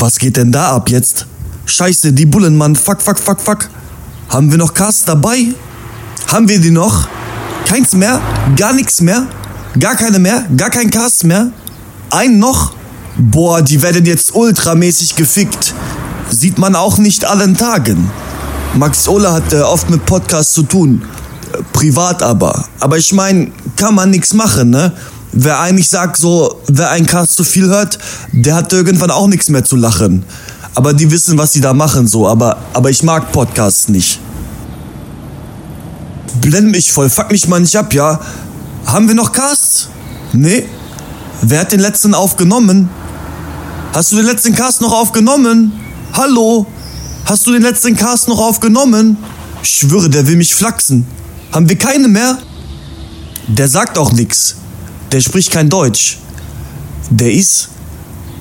Was geht denn da ab jetzt? Scheiße, die Bullen, Mann. Fuck, fuck, fuck, fuck. Haben wir noch Cast dabei? Haben wir die noch? Keins mehr? Gar nichts mehr? Gar keine mehr? Gar kein Cast mehr? Ein noch? Boah, die werden jetzt ultramäßig gefickt. Sieht man auch nicht allen Tagen. Max Ola hat äh, oft mit Podcasts zu tun. Privat aber. Aber ich meine, kann man nichts machen, ne? Wer eigentlich sagt, so, wer einen Cast zu viel hört, der hat irgendwann auch nichts mehr zu lachen. Aber die wissen, was sie da machen, so. Aber, aber ich mag Podcasts nicht. Blend mich voll, fuck mich mal nicht ab, ja? Haben wir noch Casts? Nee. Wer hat den letzten aufgenommen? Hast du den letzten Cast noch aufgenommen? Hallo? Hast du den letzten Cast noch aufgenommen? Ich schwöre, der will mich flachsen. Haben wir keine mehr? Der sagt auch nix. Der spricht kein Deutsch. Der ist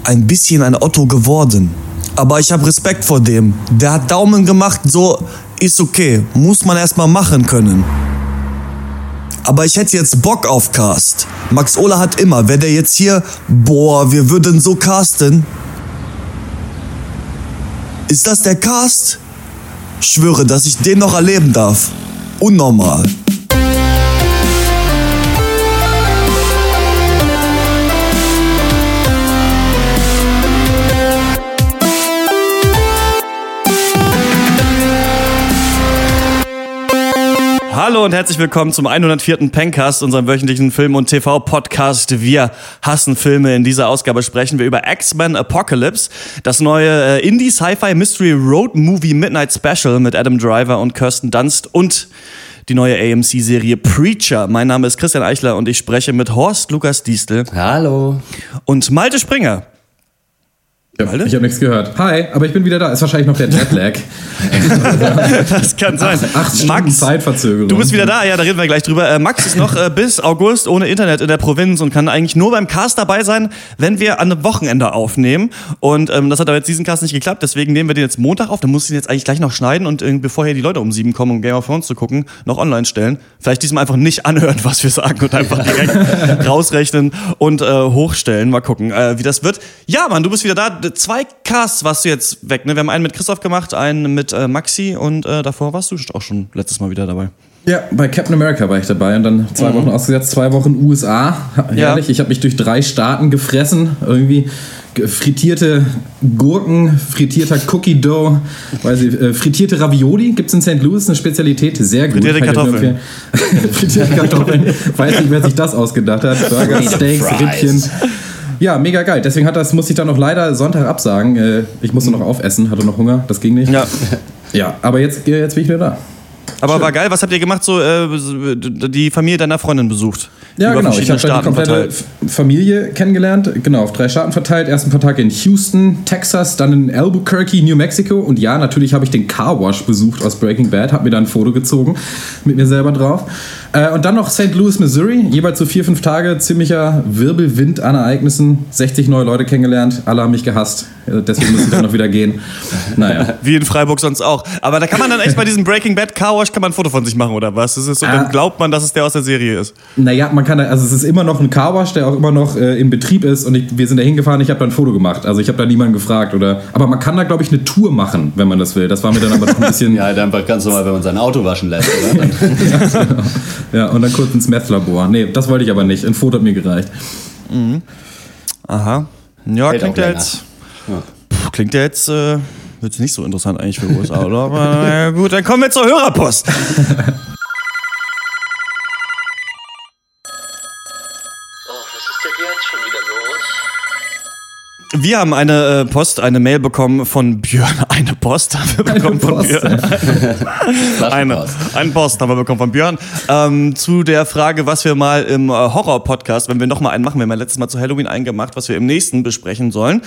ein bisschen ein Otto geworden. Aber ich habe Respekt vor dem. Der hat Daumen gemacht, so ist okay. Muss man erstmal machen können. Aber ich hätte jetzt Bock auf Cast. Max Ola hat immer, wäre der jetzt hier, boah, wir würden so casten. Ist das der Cast? Schwöre, dass ich den noch erleben darf. Unnormal. Hallo und herzlich willkommen zum 104. Pencast, unserem wöchentlichen Film- und TV-Podcast. Wir hassen Filme. In dieser Ausgabe sprechen wir über X-Men Apocalypse, das neue äh, Indie-Sci-Fi-Mystery-Road-Movie Midnight Special mit Adam Driver und Kirsten Dunst und die neue AMC-Serie Preacher. Mein Name ist Christian Eichler und ich spreche mit Horst Lukas Diestel. Hallo. Und Malte Springer. Ja, ich habe nichts gehört. Hi, aber ich bin wieder da. Ist wahrscheinlich noch der Jetlag. das kann sein. Acht, acht Stunden Zeitverzögerung. Du bist wieder da, ja, da reden wir gleich drüber. Äh, Max ist noch äh, bis August ohne Internet in der Provinz und kann eigentlich nur beim Cast dabei sein, wenn wir an einem Wochenende aufnehmen. Und ähm, das hat aber jetzt diesen Cast nicht geklappt, deswegen nehmen wir den jetzt Montag auf. Dann muss ich ihn jetzt eigentlich gleich noch schneiden und äh, bevor hier die Leute um sieben kommen, um Game of Thrones zu gucken, noch online stellen. Vielleicht diesmal einfach nicht anhören, was wir sagen und einfach direkt rausrechnen und äh, hochstellen. Mal gucken, äh, wie das wird. Ja, Mann, du bist wieder da. Zwei Casts warst du jetzt weg. Ne? Wir haben einen mit Christoph gemacht, einen mit äh, Maxi und äh, davor warst du auch schon letztes Mal wieder dabei. Ja, bei Captain America war ich dabei und dann zwei mhm. Wochen ausgesetzt, zwei Wochen USA. Herrlich, ja. ich habe mich durch drei Staaten gefressen. Irgendwie frittierte Gurken, frittierter Cookie Dough, weiß ich, äh, frittierte Ravioli gibt es in St. Louis, eine Spezialität, sehr gut. Frittierte Kartoffeln. frittierte Kartoffeln, weiß nicht, wer sich das ausgedacht hat. Burger, Steaks, Rippchen. Ja, mega geil. Deswegen hat das, musste ich dann noch leider Sonntag absagen. Äh, ich musste noch aufessen, hatte noch Hunger, das ging nicht. Ja. Ja, aber jetzt, jetzt bin ich wieder da. Aber Schön. war geil, was habt ihr gemacht? So äh, die Familie deiner Freundin besucht? Ja, genau. Ich habe die komplette verteilt. Familie kennengelernt. Genau, auf drei Staaten verteilt. Ersten paar Tage in Houston, Texas, dann in Albuquerque, New Mexico. Und ja, natürlich habe ich den Car Wash besucht aus Breaking Bad, habe mir da ein Foto gezogen mit mir selber drauf. Äh, und dann noch St. Louis, Missouri. Jeweils so vier, fünf Tage ziemlicher Wirbelwind an Ereignissen. 60 neue Leute kennengelernt. Alle haben mich gehasst. Äh, deswegen muss ich dann noch wieder gehen. Naja. Wie in Freiburg sonst auch. Aber da kann man dann echt bei diesem Breaking Bad Car Wash kann man ein Foto von sich machen, oder was? Das ist so, dann glaubt man, dass es der aus der Serie ist. Naja, man kann, also es ist immer noch ein Car Wash, der auch immer noch äh, in Betrieb ist. Und ich, wir sind da hingefahren, ich habe da ein Foto gemacht. Also ich habe da niemanden gefragt. Oder, aber man kann da, glaube ich, eine Tour machen, wenn man das will. Das war mir dann aber noch ein bisschen. ja, dann einfach ganz normal, wenn man sein Auto waschen lässt, oder? ja, und dann kurz ins Meth-Labor. Nee, das wollte ich aber nicht. Ein Foto hat mir gereicht. Mhm. Aha. Ja, Hält klingt ja jetzt. Ja. Pff, klingt ja jetzt. Äh, wird nicht so interessant eigentlich für USA, oder? Aber na gut, dann kommen wir zur Hörerpost. Wir haben eine äh, Post, eine Mail bekommen von Björn. Eine Post haben wir bekommen von Björn. eine, eine Post haben wir bekommen von Björn. Ähm, zu der Frage, was wir mal im äh, Horror-Podcast, wenn wir nochmal einen machen, wir haben ja letztes Mal zu Halloween eingemacht, was wir im nächsten besprechen sollen.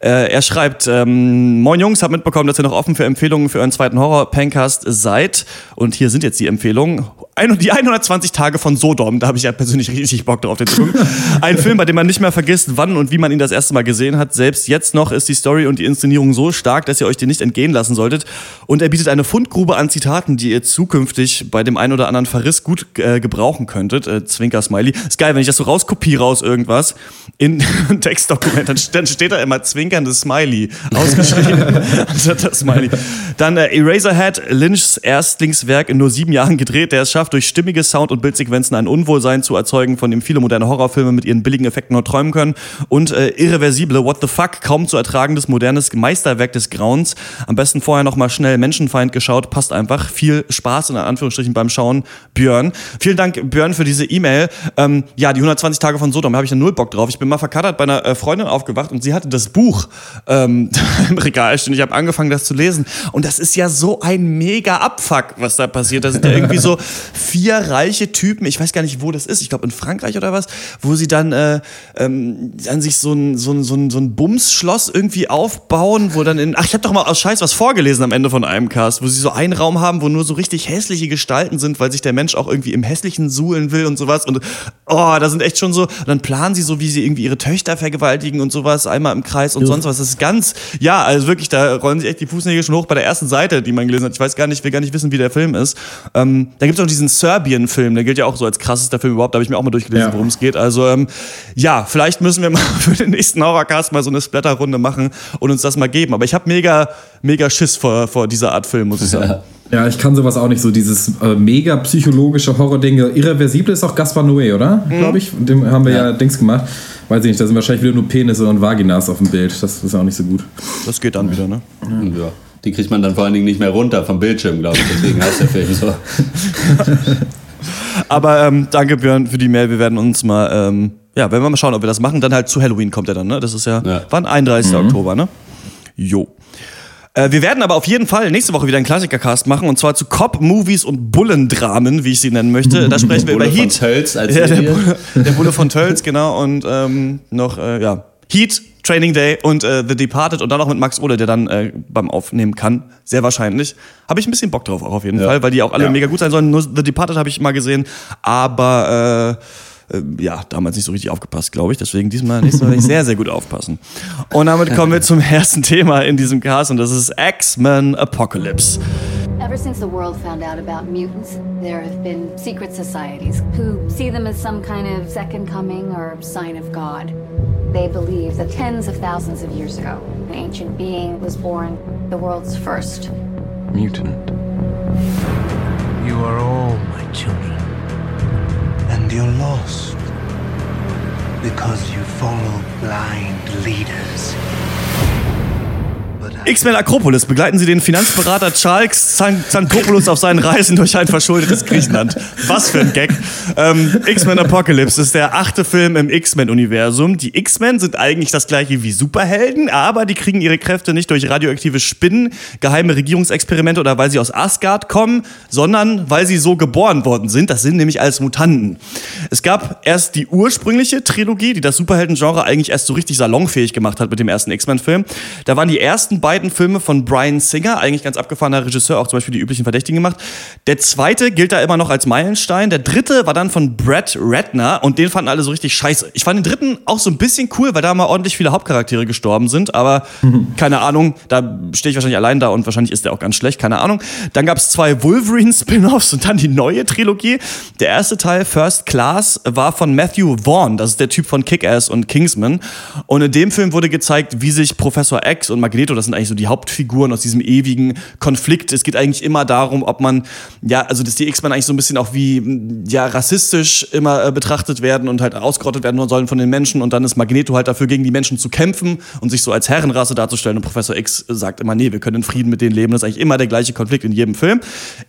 Äh, er schreibt, ähm, Moin Jungs, hab mitbekommen, dass ihr noch offen für Empfehlungen für euren zweiten Horror-Pancast seid. Und hier sind jetzt die Empfehlungen. Die 120 Tage von Sodom, da habe ich ja persönlich richtig Bock drauf, den gucken. Ein Film, bei dem man nicht mehr vergisst, wann und wie man ihn das erste Mal gesehen hat. Selbst jetzt noch ist die Story und die Inszenierung so stark, dass ihr euch den nicht entgehen lassen solltet. Und er bietet eine Fundgrube an Zitaten, die ihr zukünftig bei dem einen oder anderen Verriss gut äh, gebrauchen könntet. Äh, Zwinker Smiley. Ist geil, wenn ich das so rauskopiere aus irgendwas in ein Textdokument, dann, dann steht da immer zwinkerndes Smiley ausgeschrieben anstatt das Smiley. Dann äh, Eraserhead, Lynchs Erstlingswerk in nur sieben Jahren gedreht, der es schafft, durch stimmige Sound- und Bildsequenzen ein Unwohlsein zu erzeugen, von dem viele moderne Horrorfilme mit ihren billigen Effekten nur träumen können. Und äh, irreversible What the Fuck, kaum zu ertragendes modernes Meisterwerk des Grauens. Am besten vorher nochmal schnell Menschenfeind geschaut, passt einfach. Viel Spaß in Anführungsstrichen beim Schauen, Björn. Vielen Dank, Björn, für diese E-Mail. Ähm, ja, die 120 Tage von Sodom, habe ich ja null Bock drauf. Ich bin mal verkatert bei einer äh, Freundin aufgewacht und sie hatte das Buch ähm, im Regal stehen. Ich habe angefangen, das zu lesen. Und das ist ja so ein mega Abfuck, was da passiert. Da sind ja irgendwie so vier reiche Typen, ich weiß gar nicht, wo das ist, ich glaube in Frankreich oder was, wo sie dann äh, ähm, an sich so ein, so ein, so ein, so ein Bumsschloss irgendwie aufbauen, wo dann in. Ach, ich habe doch mal aus Scheiß was vorgelesen am Ende von einem Cast, wo sie so einen Raum haben, wo nur so richtig hässliche Gestalten sind, weil sich der Mensch auch irgendwie im Hässlichen suhlen will und sowas. Und oh, da sind echt schon so. Und dann planen sie so, wie sie irgendwie ihre Töchter vergewaltigen und sowas, einmal im Kreis und ja. sonst was. Das ist ganz, ja, also wirklich, da rollen sich echt die Fußnägel schon hoch bei der ersten Seite, die man gelesen hat. Ich weiß gar nicht, will gar nicht wissen, wie der Film ist. Ähm, da gibt es auch diesen Serbien-Film, der gilt ja auch so als krassester Film überhaupt. Da habe ich mir auch mal durchgelesen, ja. worum es geht. Also ähm, ja, vielleicht müssen wir mal für den nächsten Horrorcast mal so eine Splatter-Runde machen und uns das mal geben. Aber ich habe mega, mega Schiss vor, vor dieser Art Film, muss ich sagen. Ja. Ja, ich kann sowas auch nicht so, dieses äh, mega psychologische Horror-Ding. Irreversible ist auch Gaspar Noé, oder? Mhm. Glaube ich. Dem haben wir ja. ja Dings gemacht. Weiß ich nicht, da sind wahrscheinlich wieder nur Penisse und Vaginas auf dem Bild. Das ist auch nicht so gut. Das geht dann wieder, ne? Ja. ja. Die kriegt man dann vor allen Dingen nicht mehr runter vom Bildschirm, glaube ich. Deswegen heißt der Film so. Aber ähm, danke, Björn, für die Mail. Wir werden uns mal, ähm, ja, wenn wir mal schauen, ob wir das machen. Dann halt zu Halloween kommt er dann, ne? Das ist ja, ja. wann? 31. Mhm. Oktober, ne? Jo. Äh, wir werden aber auf jeden Fall nächste Woche wieder einen Klassikercast machen und zwar zu Cop-Movies und Bullendramen, wie ich sie nennen möchte. Da sprechen wir über Heat. Von Tölz als ja, der, Bulle, der Bulle von Tölz, genau. Und ähm, noch, äh, ja, Heat, Training Day und äh, The Departed und dann noch mit Max Ohle, der dann äh, beim Aufnehmen kann. Sehr wahrscheinlich. Habe ich ein bisschen Bock drauf auch auf jeden ja. Fall, weil die auch alle ja. mega gut sein sollen. Nur The Departed habe ich mal gesehen, aber äh, äh, ja, damals nicht so richtig aufgepasst, glaube ich. Deswegen diesmal nächstes Mal werde ich sehr, sehr gut aufpassen. Und damit kommen wir zum ersten Thema in diesem Cast und das ist X-Men Apocalypse. Ever since the world found out about mutants, there have been secret societies who see them as some kind of second coming or sign of God. They believe that tens of thousands of years ago, an ancient being was born, the world's first. Mutant. You are all my children. And you're lost. Because you follow blind leaders. X-Men Akropolis begleiten Sie den Finanzberater Charles Xantopoulos auf seinen Reisen durch ein verschuldetes Griechenland. Was für ein Gag. Ähm, X-Men Apocalypse ist der achte Film im X-Men-Universum. Die X-Men sind eigentlich das gleiche wie Superhelden, aber die kriegen ihre Kräfte nicht durch radioaktive Spinnen, geheime Regierungsexperimente oder weil sie aus Asgard kommen, sondern weil sie so geboren worden sind. Das sind nämlich als Mutanten. Es gab erst die ursprüngliche Trilogie, die das Superhelden-Genre eigentlich erst so richtig salonfähig gemacht hat mit dem ersten X-Men-Film. Da waren die ersten beiden beiden Filme von Brian Singer, eigentlich ganz abgefahrener Regisseur, auch zum Beispiel die üblichen Verdächtigen gemacht. Der zweite gilt da immer noch als Meilenstein. Der dritte war dann von Brad Ratner und den fanden alle so richtig scheiße. Ich fand den dritten auch so ein bisschen cool, weil da mal ordentlich viele Hauptcharaktere gestorben sind, aber mhm. keine Ahnung, da stehe ich wahrscheinlich allein da und wahrscheinlich ist der auch ganz schlecht, keine Ahnung. Dann gab es zwei Wolverine-Spin-Offs und dann die neue Trilogie. Der erste Teil, First Class, war von Matthew Vaughn, das ist der Typ von Kick-Ass und Kingsman. Und in dem Film wurde gezeigt, wie sich Professor X und Magneto, das sind eigentlich so die Hauptfiguren aus diesem ewigen Konflikt. Es geht eigentlich immer darum, ob man, ja, also dass die X-Men eigentlich so ein bisschen auch wie, ja, rassistisch immer äh, betrachtet werden und halt ausgerottet werden sollen von den Menschen und dann ist Magneto halt dafür, gegen die Menschen zu kämpfen und sich so als Herrenrasse darzustellen und Professor X sagt immer, nee, wir können in Frieden mit denen leben. Das ist eigentlich immer der gleiche Konflikt in jedem Film.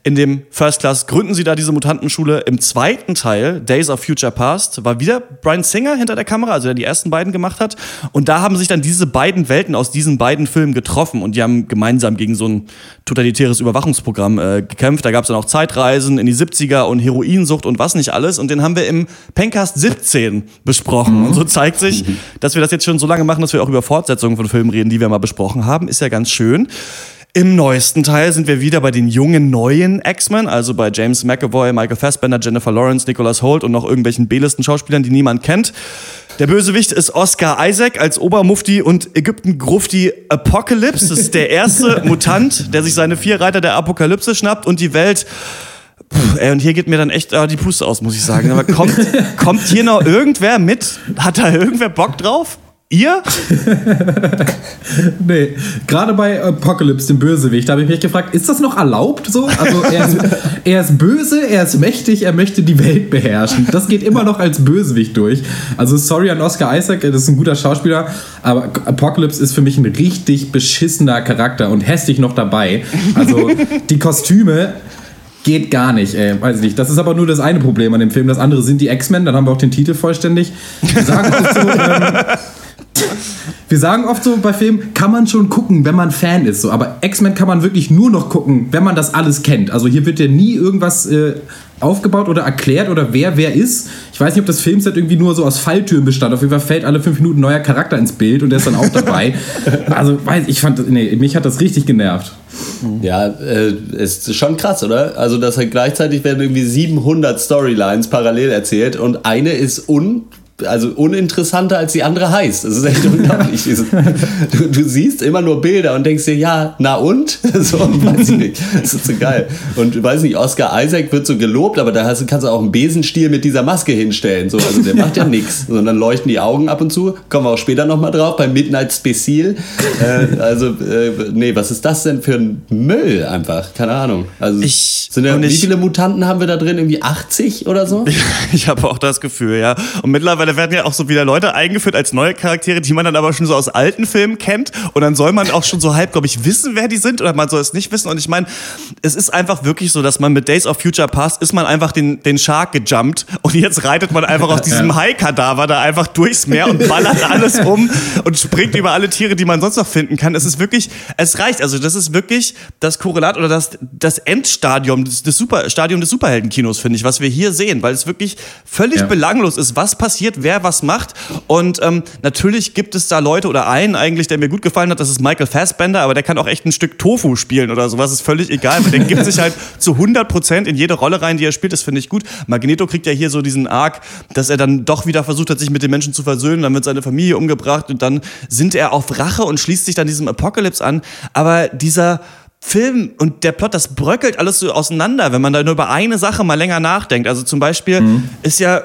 In dem First Class gründen sie da diese Mutantenschule. Im zweiten Teil, Days of Future Past, war wieder Brian Singer hinter der Kamera, also der die ersten beiden gemacht hat. Und da haben sich dann diese beiden Welten aus diesen beiden Filmen getroffen getroffen und die haben gemeinsam gegen so ein totalitäres Überwachungsprogramm äh, gekämpft. Da gab es dann auch Zeitreisen in die 70er und Heroinsucht und was nicht alles. Und den haben wir im Pencast 17 besprochen. Mhm. Und so zeigt sich, dass wir das jetzt schon so lange machen, dass wir auch über Fortsetzungen von Filmen reden, die wir mal besprochen haben. Ist ja ganz schön. Im neuesten Teil sind wir wieder bei den jungen neuen X-Men, also bei James McAvoy, Michael Fassbender, Jennifer Lawrence, Nicholas Holt und noch irgendwelchen B-listen Schauspielern, die niemand kennt. Der Bösewicht ist Oscar Isaac als Obermufti und Ägypten-Grufti Apocalypse. Das ist der erste Mutant, der sich seine vier Reiter der Apokalypse schnappt und die Welt Puh, ey, und hier geht mir dann echt äh, die Puste aus, muss ich sagen. Aber kommt, kommt hier noch irgendwer mit? Hat da irgendwer Bock drauf? Ihr? nee, gerade bei Apocalypse, dem Bösewicht, habe ich mich gefragt, ist das noch erlaubt so? Also er ist, er ist böse, er ist mächtig, er möchte die Welt beherrschen. Das geht immer noch als Bösewicht durch. Also sorry an Oscar Isaac, das ist ein guter Schauspieler, aber Apocalypse ist für mich ein richtig beschissener Charakter und hässlich noch dabei. Also die Kostüme, geht gar nicht, ey. Weiß ich nicht. Das ist aber nur das eine Problem an dem Film. Das andere sind die X-Men, dann haben wir auch den Titel vollständig. Sagen oft so, ähm, wir sagen oft so bei Filmen, kann man schon gucken, wenn man Fan ist. So. Aber X-Men kann man wirklich nur noch gucken, wenn man das alles kennt. Also hier wird ja nie irgendwas äh, aufgebaut oder erklärt oder wer wer ist. Ich weiß nicht, ob das Filmset irgendwie nur so aus Falltüren bestand. Auf jeden Fall fällt alle fünf Minuten ein neuer Charakter ins Bild und der ist dann auch dabei. also weiß ich fand, nee, mich hat das richtig genervt. Ja, äh, ist schon krass, oder? Also, dass halt gleichzeitig werden irgendwie 700 Storylines parallel erzählt und eine ist un also uninteressanter als die andere heißt. Das ist echt unglaublich. Du, du, siehst immer nur Bilder und denkst dir, ja, na und? So, weiß ich nicht. Das ist so geil. Und du weißt nicht, Oscar Isaac wird so gelobt, aber da hast, kannst du auch einen Besenstiel mit dieser Maske hinstellen. So, also der macht ja nichts, sondern leuchten die Augen ab und zu. Kommen wir auch später nochmal drauf, beim Midnight Special. Äh, also, äh, nee, was ist das denn für ein Müll einfach? Keine Ahnung. Also, ich, sind ja, wie viele Mutanten haben wir da drin? Irgendwie 80 oder so? ich habe auch das Gefühl, ja. Und mittlerweile mittlerweile werden ja auch so wieder Leute eingeführt als neue Charaktere, die man dann aber schon so aus alten Filmen kennt. Und dann soll man auch schon so halb, glaube ich, wissen, wer die sind oder man soll es nicht wissen. Und ich meine, es ist einfach wirklich so, dass man mit Days of Future Past ist man einfach den, den Shark gejumpt und jetzt reitet man einfach auf diesem Hai-Kadaver da einfach durchs Meer und ballert alles um und springt über alle Tiere, die man sonst noch finden kann. Es ist wirklich, es reicht. Also das ist wirklich das Korrelat oder das, das Endstadium des, des Super, Stadium des Superheldenkinos, finde ich, was wir hier sehen, weil es wirklich völlig ja. belanglos ist, was passiert, wer was macht. Und ähm, natürlich gibt es da Leute oder einen eigentlich, der mir gut gefallen hat, das ist Michael Fassbender, aber der kann auch echt ein Stück Tofu spielen oder sowas, ist völlig egal. weil Der gibt sich halt zu 100 Prozent in jede Rolle rein, die er spielt. Das finde ich gut. Magneto kriegt ja hier so diesen Arc, dass er dann doch wieder versucht hat, sich mit den Menschen zu versöhnen. Dann wird seine Familie umgebracht und dann sind er auf Rache und schließt sich dann diesem Apocalypse an. Aber dieser Film und der Plot, das bröckelt alles so auseinander, wenn man da nur über eine Sache mal länger nachdenkt. Also zum Beispiel mhm. ist ja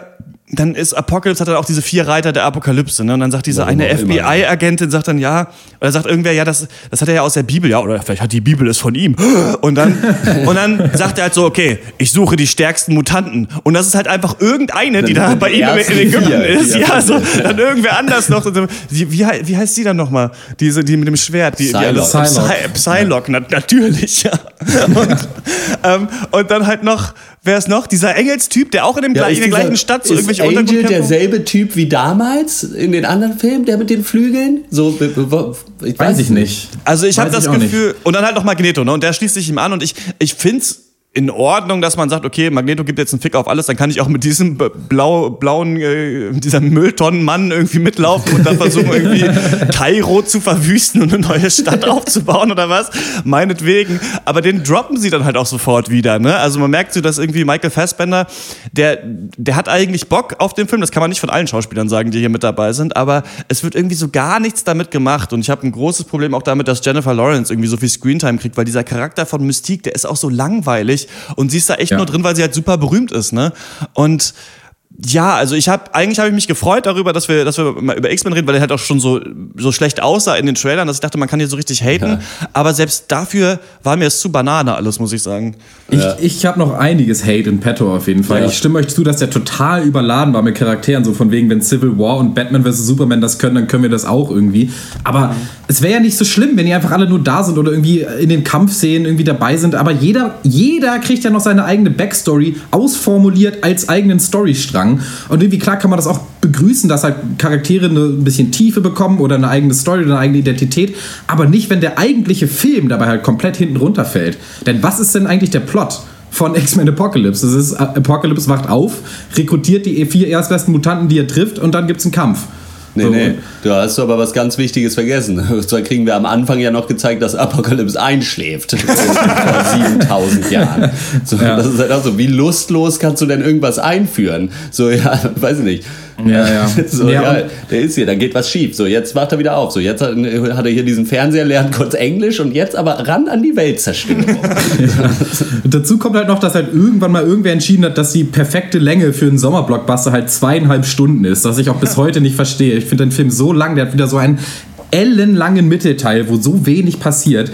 dann ist Apocalypse hat dann auch diese vier Reiter der Apokalypse, ne? Und dann sagt diese Warum eine FBI-Agentin, sagt dann ja, oder sagt irgendwer, ja, das, das hat er ja aus der Bibel, ja, oder vielleicht hat die Bibel es von ihm. Und dann, und dann sagt er halt so, okay, ich suche die stärksten Mutanten. Und das ist halt einfach irgendeine, die da bei ihm in Ägypten vier, ist. Ja, so, dann irgendwer anders noch. Wie, wie, wie heißt die dann nochmal? Diese, die mit dem Schwert, die, Psylocke. die alles, Psylocke, Psylocke, ja. natürlich, ja. Und, ähm, und dann halt noch, wer ist noch? Dieser Engelstyp, der auch in, dem, ja, in der gleichen Stadt so irgendwelche Angel derselbe Typ wie damals in den anderen Filmen, der mit den Flügeln? So, ich weiß, weiß ich nicht. Also ich habe das Gefühl, nicht. und dann halt noch Magneto, ne? Und der schließt sich ihm an und ich, ich find's in Ordnung, dass man sagt, okay, Magneto gibt jetzt einen Fick auf alles, dann kann ich auch mit diesem blau, blauen, äh, dieser Mülltonnenmann irgendwie mitlaufen und dann versuchen irgendwie Kairo zu verwüsten und eine neue Stadt aufzubauen oder was. Meinetwegen. Aber den droppen sie dann halt auch sofort wieder, ne? Also man merkt so, dass irgendwie Michael Fassbender, der, der hat eigentlich Bock auf den Film, das kann man nicht von allen Schauspielern sagen, die hier mit dabei sind, aber es wird irgendwie so gar nichts damit gemacht und ich habe ein großes Problem auch damit, dass Jennifer Lawrence irgendwie so viel Screentime kriegt, weil dieser Charakter von Mystique, der ist auch so langweilig. Und sie ist da echt ja. nur drin, weil sie halt super berühmt ist, ne? Und ja, also ich habe eigentlich habe ich mich gefreut darüber, dass wir, dass wir mal über X-Men reden, weil er halt auch schon so so schlecht aussah in den Trailern, dass ich dachte, man kann hier so richtig haten. Ja. Aber selbst dafür war mir es zu Banane alles, muss ich sagen. Ich, ja. ich habe noch einiges Hate in petto auf jeden Fall. Ja. Ich stimme euch zu, dass der total überladen war mit Charakteren, so von wegen, wenn Civil War und Batman vs Superman das können, dann können wir das auch irgendwie. Aber mhm. es wäre ja nicht so schlimm, wenn die einfach alle nur da sind oder irgendwie in den Kampfszenen irgendwie dabei sind. Aber jeder, jeder kriegt ja noch seine eigene Backstory ausformuliert als eigenen Storystrang. Und irgendwie klar kann man das auch begrüßen, dass halt Charaktere eine, ein bisschen Tiefe bekommen oder eine eigene Story oder eine eigene Identität, aber nicht, wenn der eigentliche Film dabei halt komplett hinten runterfällt. Denn was ist denn eigentlich der Plot? von X-Men Apocalypse. Das ist, Apocalypse wacht auf, rekrutiert die vier erstbesten Mutanten, die er trifft, und dann gibt es einen Kampf. Nee, nee, du hast aber was ganz Wichtiges vergessen. Und zwar kriegen wir am Anfang ja noch gezeigt, dass Apokalypse einschläft. vor 7000 Jahren. So, ja. Das ist halt auch so, wie lustlos kannst du denn irgendwas einführen? So, ja, weiß ich nicht. Ja, ja. so, ja, ja der ist hier, da geht was schief. So, jetzt wacht er wieder auf. So, jetzt hat, hat er hier diesen Fernseher, lernt kurz Englisch und jetzt aber ran an die Weltzerstörung. Dazu kommt halt noch, dass halt irgendwann mal irgendwer entschieden hat, dass die perfekte Länge für einen Sommerblockbuster halt zweieinhalb Stunden ist, was ich auch bis heute nicht verstehe. Ich finde den Film so lang, der hat wieder so einen ellenlangen Mittelteil, wo so wenig passiert.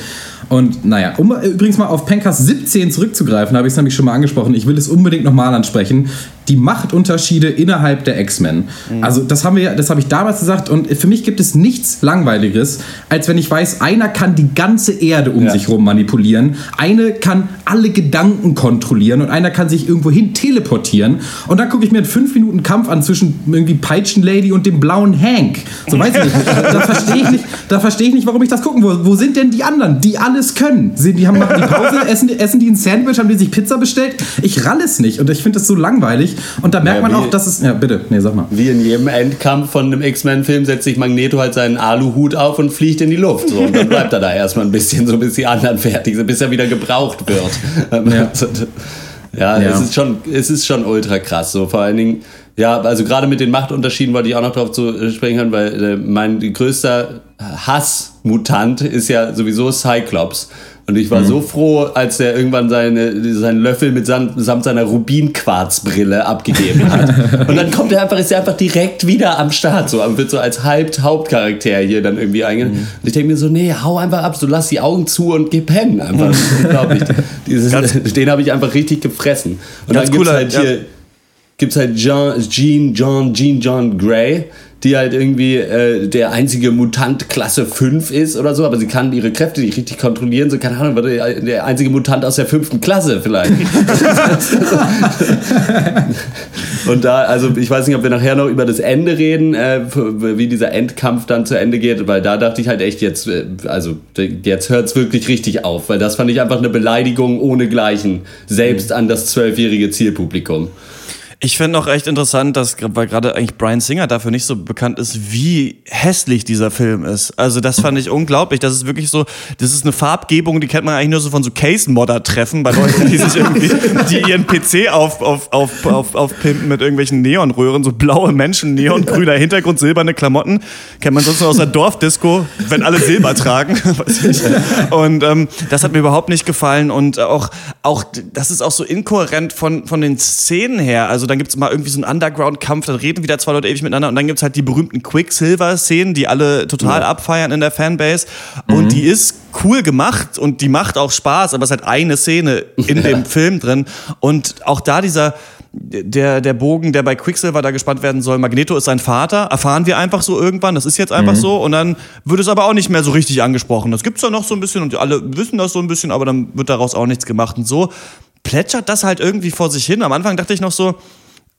Und naja, um übrigens mal auf Pencast 17 zurückzugreifen, habe ich es nämlich schon mal angesprochen. Ich will es unbedingt nochmal ansprechen die Machtunterschiede innerhalb der X-Men. Mhm. Also das haben wir, das habe ich damals gesagt und für mich gibt es nichts langweiligeres, als wenn ich weiß, einer kann die ganze Erde um ja. sich herum manipulieren, eine kann alle Gedanken kontrollieren und einer kann sich irgendwo hin teleportieren und dann gucke ich mir einen 5 Minuten Kampf an zwischen irgendwie Peitschenlady und dem blauen Hank. So weiß ich nicht. da verstehe ich nicht, da verstehe ich nicht, warum ich das gucken will. Wo sind denn die anderen, die alles können? Die haben machen die Pause, essen, essen die ein Sandwich, haben die sich Pizza bestellt? Ich ralle es nicht und ich finde das so langweilig. Und da merkt ja, man auch, dass es. Ja, bitte, nee, sag mal. Wie in jedem Endkampf von einem X-Men-Film setzt sich Magneto halt seinen Aluhut auf und fliegt in die Luft. So, und dann bleibt er da erstmal ein bisschen, so bis die anderen fertig sind, bis er wieder gebraucht wird. Ja. Ja, ja, Es, ist schon, es ist schon ultra krass. So vor allen Dingen, ja, also gerade mit den Machtunterschieden wollte ich auch noch drauf zu äh, sprechen, weil äh, mein größter Hassmutant ist ja sowieso Cyclops. Und ich war mhm. so froh, als er irgendwann seine, seinen Löffel mit samt, samt seiner Rubinquarzbrille abgegeben hat. und dann kommt er einfach, ist er einfach direkt wieder am Start, so, wird so als Halbt-Hauptcharakter hier dann irgendwie eingegangen. Mhm. Und ich denke mir so, nee, hau einfach ab, so lass die Augen zu und geh pennen. Einfach, unglaublich. Dieses, den habe ich einfach richtig gefressen. Und dann gibt's halt hier, ja. Gibt's halt Jean, Jean, John, Jean John Gray die halt irgendwie äh, der einzige Mutant Klasse 5 ist oder so, aber sie kann ihre Kräfte nicht richtig kontrollieren, so keine Ahnung, der, der einzige Mutant aus der fünften Klasse vielleicht. Und da, also ich weiß nicht, ob wir nachher noch über das Ende reden, äh, wie dieser Endkampf dann zu Ende geht, weil da dachte ich halt echt jetzt, äh, also jetzt hört es wirklich richtig auf, weil das fand ich einfach eine Beleidigung ohnegleichen, selbst an das zwölfjährige Zielpublikum. Ich finde auch echt interessant, dass, weil gerade eigentlich Brian Singer dafür nicht so bekannt ist, wie hässlich dieser Film ist. Also das fand ich unglaublich. Das ist wirklich so, das ist eine Farbgebung, die kennt man eigentlich nur so von so Case-Modder-Treffen bei Leuten, die sich irgendwie, die ihren PC auf, auf, auf, auf, aufpimpen mit irgendwelchen Neonröhren, so blaue Menschen, neongrüner Hintergrund, silberne Klamotten. Kennt man sonst nur aus der Dorfdisco, wenn alle Silber tragen. Und ähm, das hat mir überhaupt nicht gefallen. Und auch, auch, das ist auch so inkohärent von, von den Szenen her. Also dann gibt es mal irgendwie so einen Underground-Kampf, dann reden wieder zwei Leute ewig miteinander und dann gibt es halt die berühmten Quicksilver-Szenen, die alle total ja. abfeiern in der Fanbase. Mhm. Und die ist cool gemacht und die macht auch Spaß, aber es ist halt eine Szene in dem Film drin. Und auch da dieser, der, der Bogen, der bei Quicksilver da gespannt werden soll, Magneto ist sein Vater, erfahren wir einfach so irgendwann, das ist jetzt einfach mhm. so und dann wird es aber auch nicht mehr so richtig angesprochen. Das gibt es ja noch so ein bisschen und alle wissen das so ein bisschen, aber dann wird daraus auch nichts gemacht und so plätschert das halt irgendwie vor sich hin. Am Anfang dachte ich noch so,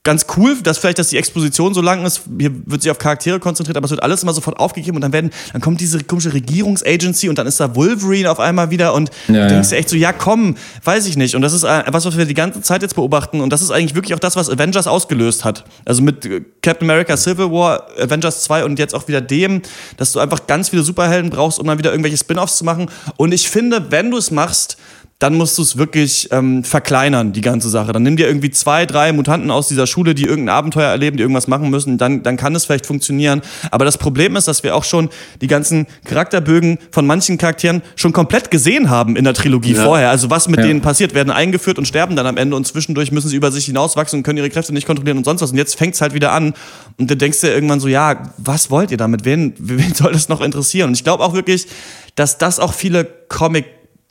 ganz cool, dass vielleicht, dass die Exposition so lang ist. Hier wird sich auf Charaktere konzentriert, aber es wird alles immer sofort aufgegeben und dann werden, dann kommt diese komische Regierungsagency und dann ist da Wolverine auf einmal wieder und ja, du denkst ja. echt so, ja komm, weiß ich nicht. Und das ist äh, was, was wir die ganze Zeit jetzt beobachten und das ist eigentlich wirklich auch das, was Avengers ausgelöst hat. Also mit äh, Captain America Civil War, Avengers 2 und jetzt auch wieder dem, dass du einfach ganz viele Superhelden brauchst, um dann wieder irgendwelche Spin-offs zu machen. Und ich finde, wenn du es machst, dann musst du es wirklich ähm, verkleinern, die ganze Sache. Dann nimm dir irgendwie zwei, drei Mutanten aus dieser Schule, die irgendein Abenteuer erleben, die irgendwas machen müssen, dann, dann kann es vielleicht funktionieren. Aber das Problem ist, dass wir auch schon die ganzen Charakterbögen von manchen Charakteren schon komplett gesehen haben in der Trilogie ja. vorher. Also was mit ja. denen passiert, werden eingeführt und sterben dann am Ende und zwischendurch müssen sie über sich hinauswachsen und können ihre Kräfte nicht kontrollieren und sonst was. Und jetzt fängt es halt wieder an und dann denkst du dir irgendwann so, ja, was wollt ihr damit? Wen, wen soll das noch interessieren? Und ich glaube auch wirklich, dass das auch viele Comic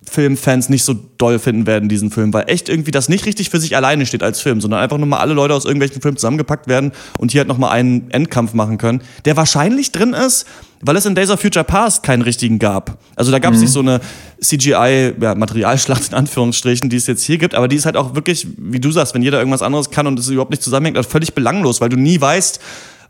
Filmfans nicht so doll finden werden, diesen Film, weil echt irgendwie das nicht richtig für sich alleine steht als Film, sondern einfach nur mal alle Leute aus irgendwelchen Filmen zusammengepackt werden und hier halt nochmal einen Endkampf machen können, der wahrscheinlich drin ist, weil es in Days of Future Past keinen richtigen gab. Also da gab es mhm. nicht so eine CGI-Materialschlacht ja, in Anführungsstrichen, die es jetzt hier gibt, aber die ist halt auch wirklich, wie du sagst, wenn jeder irgendwas anderes kann und es überhaupt nicht zusammenhängt, halt völlig belanglos, weil du nie weißt,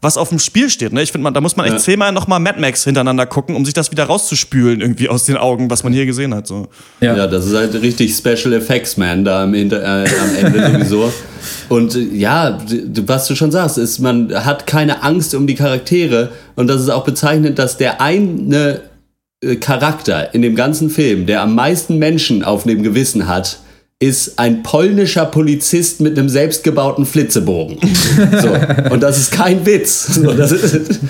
was auf dem Spiel steht. Ne? Ich finde, da muss man echt ja. zehnmal nochmal Mad Max hintereinander gucken, um sich das wieder rauszuspülen irgendwie aus den Augen, was man hier gesehen hat. So. Ja. ja, das ist halt richtig Special Effects, man, da am, Inter äh, am Ende sowieso. Und äh, ja, was du schon sagst, ist, man hat keine Angst um die Charaktere. Und das ist auch bezeichnend, dass der eine äh, Charakter in dem ganzen Film, der am meisten Menschen auf dem Gewissen hat, ist ein polnischer Polizist mit einem selbstgebauten Flitzebogen. so. Und das ist kein Witz. So, das ist,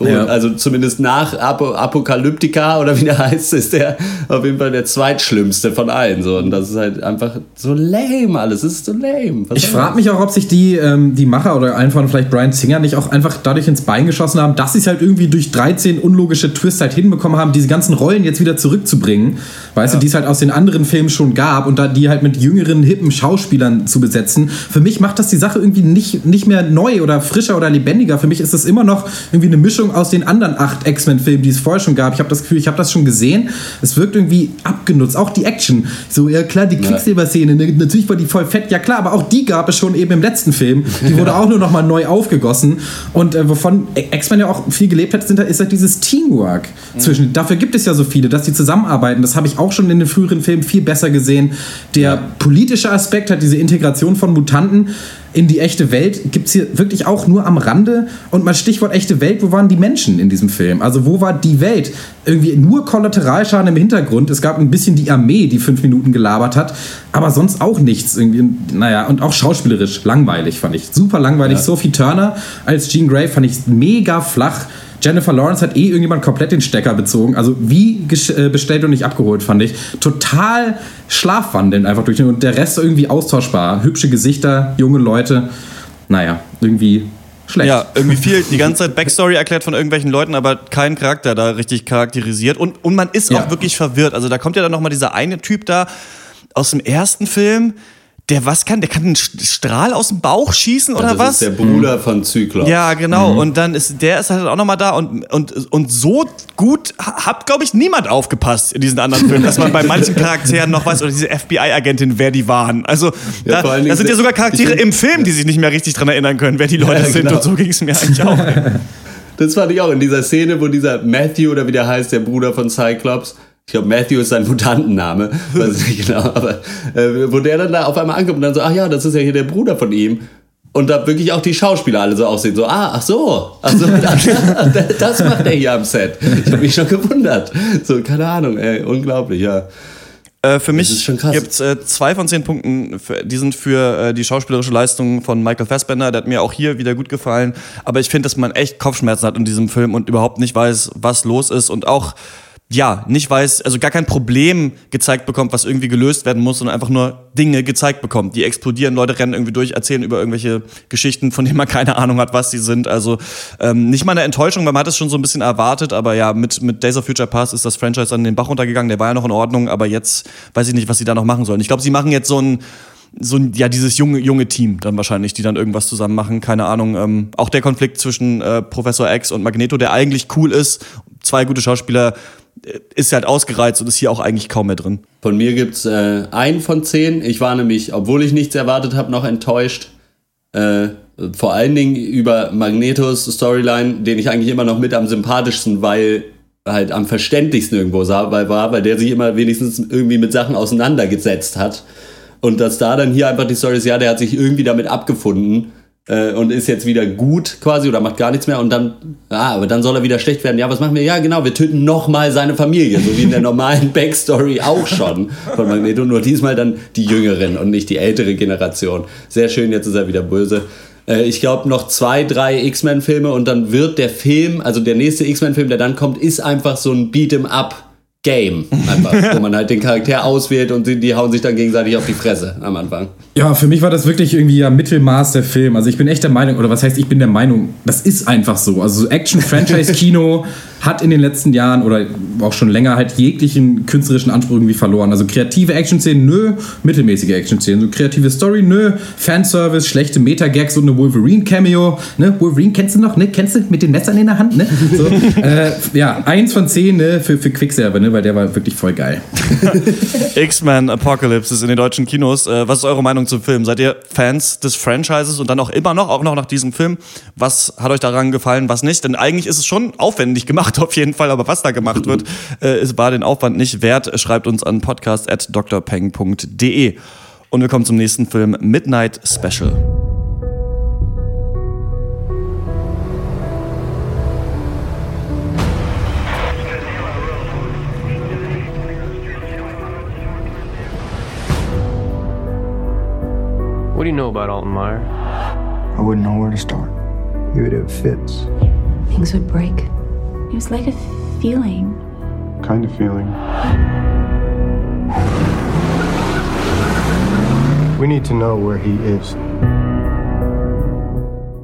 ja. Also zumindest nach Ap Apokalyptika oder wie der heißt, ist der auf jeden Fall der zweitschlimmste von allen. So. Und das ist halt einfach so lame alles. Es ist so lame. Was ich frage mich auch, ob sich die, ähm, die Macher oder einfach vielleicht Brian Singer nicht auch einfach dadurch ins Bein geschossen haben, dass sie es halt irgendwie durch 13 unlogische Twists halt hinbekommen haben, diese ganzen Rollen jetzt wieder zurückzubringen. Weißt ja. du, die es halt aus den anderen Filmen schon gab und da die halt mit jüngeren, hippen Schauspielern zu besetzen. Für mich macht das die Sache irgendwie nicht, nicht mehr neu oder frischer oder lebendiger. Für mich ist das immer noch irgendwie eine Mischung aus den anderen acht X-Men-Filmen, die es vorher schon gab. Ich habe das Gefühl, ich habe das schon gesehen. Es wirkt irgendwie abgenutzt. Auch die Action. So, ja klar, die Quicksilver-Szene, ne, natürlich war die voll fett. Ja klar, aber auch die gab es schon eben im letzten Film. Die wurde auch nur noch mal neu aufgegossen. Und äh, wovon X-Men ja auch viel gelebt hat, sind, ist halt dieses Teamwork. Mhm. Zwischen, dafür gibt es ja so viele, dass die zusammenarbeiten. Das habe ich auch schon in den früheren Filmen viel besser gesehen. Der ja. politische Aspekt hat diese Integration von Mutanten in die echte Welt gibt es hier wirklich auch nur am Rande. Und mal Stichwort echte Welt, wo waren die Menschen in diesem Film? Also wo war die Welt? Irgendwie nur Kollateralschaden im Hintergrund. Es gab ein bisschen die Armee, die fünf Minuten gelabert hat, aber sonst auch nichts. Irgendwie, naja, und auch schauspielerisch langweilig fand ich. Super langweilig. Ja. Sophie Turner als Jean Grey fand ich mega flach. Jennifer Lawrence hat eh irgendjemand komplett den Stecker bezogen. Also wie äh, bestellt und nicht abgeholt, fand ich. Total schlafwandelnd einfach durch den und der Rest irgendwie austauschbar. Hübsche Gesichter, junge Leute. Naja, irgendwie schlecht. Ja, irgendwie viel, die ganze Zeit Backstory erklärt von irgendwelchen Leuten, aber kein Charakter da richtig charakterisiert. Und, und man ist ja. auch wirklich verwirrt. Also da kommt ja dann nochmal dieser eine Typ da aus dem ersten Film, der was kann? Der kann einen Strahl aus dem Bauch schießen oder das was? Das ist der Bruder mhm. von Zyklop. Ja, genau. Mhm. Und dann ist der ist halt auch nochmal da und, und, und so gut hat, glaube ich, niemand aufgepasst in diesen anderen Filmen, dass man bei manchen Charakteren noch weiß, oder diese FBI-Agentin, wer die waren. Also ja, da, da sind ja sogar Charaktere im Film, die sich nicht mehr richtig dran erinnern können, wer die Leute ja, sind. Genau. Und so ging es mir eigentlich auch. das fand ich auch in dieser Szene, wo dieser Matthew oder wie der heißt, der Bruder von Cyclops, ich glaube, Matthew ist sein Mutantenname, weiß ich nicht genau, aber äh, wo der dann da auf einmal ankommt und dann so, ach ja, das ist ja hier der Bruder von ihm. Und da wirklich auch die Schauspieler alle so aussehen, so, ah, ach so, ach so das, das macht er hier am Set. Ich habe mich schon gewundert. So, keine Ahnung, ey, unglaublich, ja. Äh, für mich gibt es äh, zwei von zehn Punkten, für, die sind für äh, die schauspielerische Leistung von Michael Fassbender. Der hat mir auch hier wieder gut gefallen. Aber ich finde, dass man echt Kopfschmerzen hat in diesem Film und überhaupt nicht weiß, was los ist. Und auch ja, nicht weiß, also gar kein Problem gezeigt bekommt, was irgendwie gelöst werden muss, sondern einfach nur Dinge gezeigt bekommt. Die explodieren, Leute rennen irgendwie durch, erzählen über irgendwelche Geschichten, von denen man keine Ahnung hat, was sie sind. Also ähm, nicht mal eine Enttäuschung, weil man hat es schon so ein bisschen erwartet, aber ja, mit, mit Days of Future Past ist das Franchise an den Bach runtergegangen, der war ja noch in Ordnung, aber jetzt weiß ich nicht, was sie da noch machen sollen. Ich glaube, sie machen jetzt so ein so ja dieses junge junge Team dann wahrscheinlich, die dann irgendwas zusammen machen, keine Ahnung. Ähm, auch der Konflikt zwischen äh, Professor X und Magneto, der eigentlich cool ist, zwei gute Schauspieler, ist halt ausgereizt und ist hier auch eigentlich kaum mehr drin. Von mir gibt es äh, einen von zehn. Ich war nämlich, obwohl ich nichts erwartet habe, noch enttäuscht. Äh, vor allen Dingen über Magnetos Storyline, den ich eigentlich immer noch mit am sympathischsten, weil halt am verständlichsten irgendwo sah, weil war, weil der sich immer wenigstens irgendwie mit Sachen auseinandergesetzt hat. Und dass da dann hier einfach die Story ist, ja, der hat sich irgendwie damit abgefunden äh, und ist jetzt wieder gut quasi oder macht gar nichts mehr und dann, ah, aber dann soll er wieder schlecht werden. Ja, was machen wir? Ja, genau, wir töten nochmal seine Familie, so wie in der normalen Backstory auch schon von Magneto, nur diesmal dann die Jüngeren und nicht die ältere Generation. Sehr schön, jetzt ist er wieder böse. Äh, ich glaube, noch zwei, drei X-Men-Filme und dann wird der Film, also der nächste X-Men-Film, der dann kommt, ist einfach so ein Beat'em Up Game, einfach, wo man halt den Charakter auswählt und die, die, hauen sich dann gegenseitig auf die Fresse am Anfang. Ja, für mich war das wirklich irgendwie ja Mittelmaß der Film. Also ich bin echt der Meinung, oder was heißt, ich bin der Meinung, das ist einfach so. Also Action-Franchise-Kino hat in den letzten Jahren oder auch schon länger halt jeglichen künstlerischen Anspruch irgendwie verloren. Also kreative Action-Szenen, nö, mittelmäßige Action-Szenen. So kreative Story, nö, Fanservice, schlechte Meta-Gags und eine Wolverine-Cameo. Ne? Wolverine kennst du noch, ne? Kennst du mit den Messern in der Hand, ne? So, äh, ja, eins von zehn ne? für, für Quicksilver, ne? Weil der war wirklich voll geil. X-Men Apocalypse ist in den deutschen Kinos. Äh, was ist eure Meinung zum Film? Seid ihr Fans des Franchises und dann auch immer noch, auch noch nach diesem Film? Was hat euch daran gefallen, was nicht? Denn eigentlich ist es schon aufwendig gemacht auf jeden Fall, aber was da gemacht wird, äh, ist, war den Aufwand nicht wert. Schreibt uns an podcast.drpeng.de. Und wir kommen zum nächsten Film, Midnight Special. What do you know about Alton Meyer? I wouldn't know where to start. He would have fits. Things would break. It was like a feeling. Kind of feeling. We need to know where he is.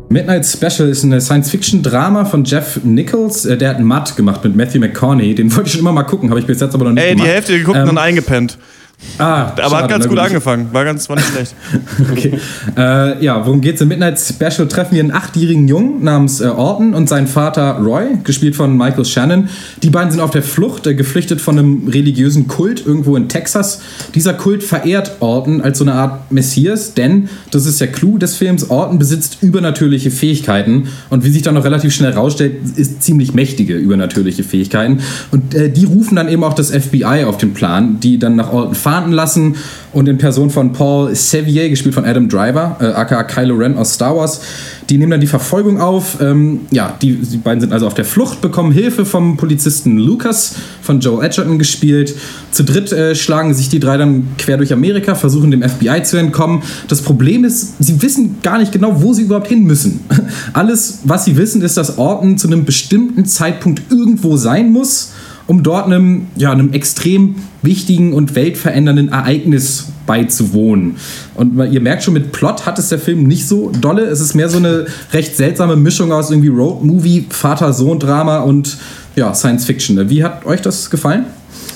Midnight Special ist ein Science-Fiction-Drama von Jeff Nichols. Äh, Der hat Matt gemacht mit Matthew McConaughey. Den wollte ich schon immer mal gucken, habe ich bis jetzt aber noch nicht Ey, die gemacht. Hälfte geguckt Ähm, und dann eingepennt. Ah, Aber schade, hat ganz gut ich- angefangen. War ganz, war nicht schlecht. Okay. Äh, ja, worum geht's? Im Midnight Special treffen wir einen achtjährigen Jungen namens äh, Orton und seinen Vater Roy, gespielt von Michael Shannon. Die beiden sind auf der Flucht, äh, geflüchtet von einem religiösen Kult irgendwo in Texas. Dieser Kult verehrt Orton als so eine Art Messias, denn, das ist der Clou des Films, Orton besitzt übernatürliche Fähigkeiten und wie sich dann noch relativ schnell herausstellt, ist ziemlich mächtige übernatürliche Fähigkeiten. Und äh, die rufen dann eben auch das FBI auf den Plan, die dann nach Orton fahnden lassen und in Person von Paul Sevier, gespielt von Adam Driver, äh, aka Kylo Ren aus Star Wars, die nehmen dann die Verfolgung auf. Ähm, ja, die, die beiden sind also auf der Flucht, bekommen Hilfe vom Polizisten Lucas, von Joel Edgerton gespielt. Zu dritt äh, schlagen sich die drei dann quer durch Amerika, versuchen dem FBI zu entkommen. Das Problem ist, sie wissen gar nicht genau, wo sie überhaupt hin müssen. Alles, was sie wissen, ist, dass Orton zu einem bestimmten Zeitpunkt irgendwo sein muss um dort einem, ja, einem extrem wichtigen und weltverändernden Ereignis beizuwohnen. Und ihr merkt schon, mit Plot hat es der Film nicht so dolle. Es ist mehr so eine recht seltsame Mischung aus irgendwie Road-Movie, Vater-Sohn-Drama und ja, Science-Fiction. Wie hat euch das gefallen?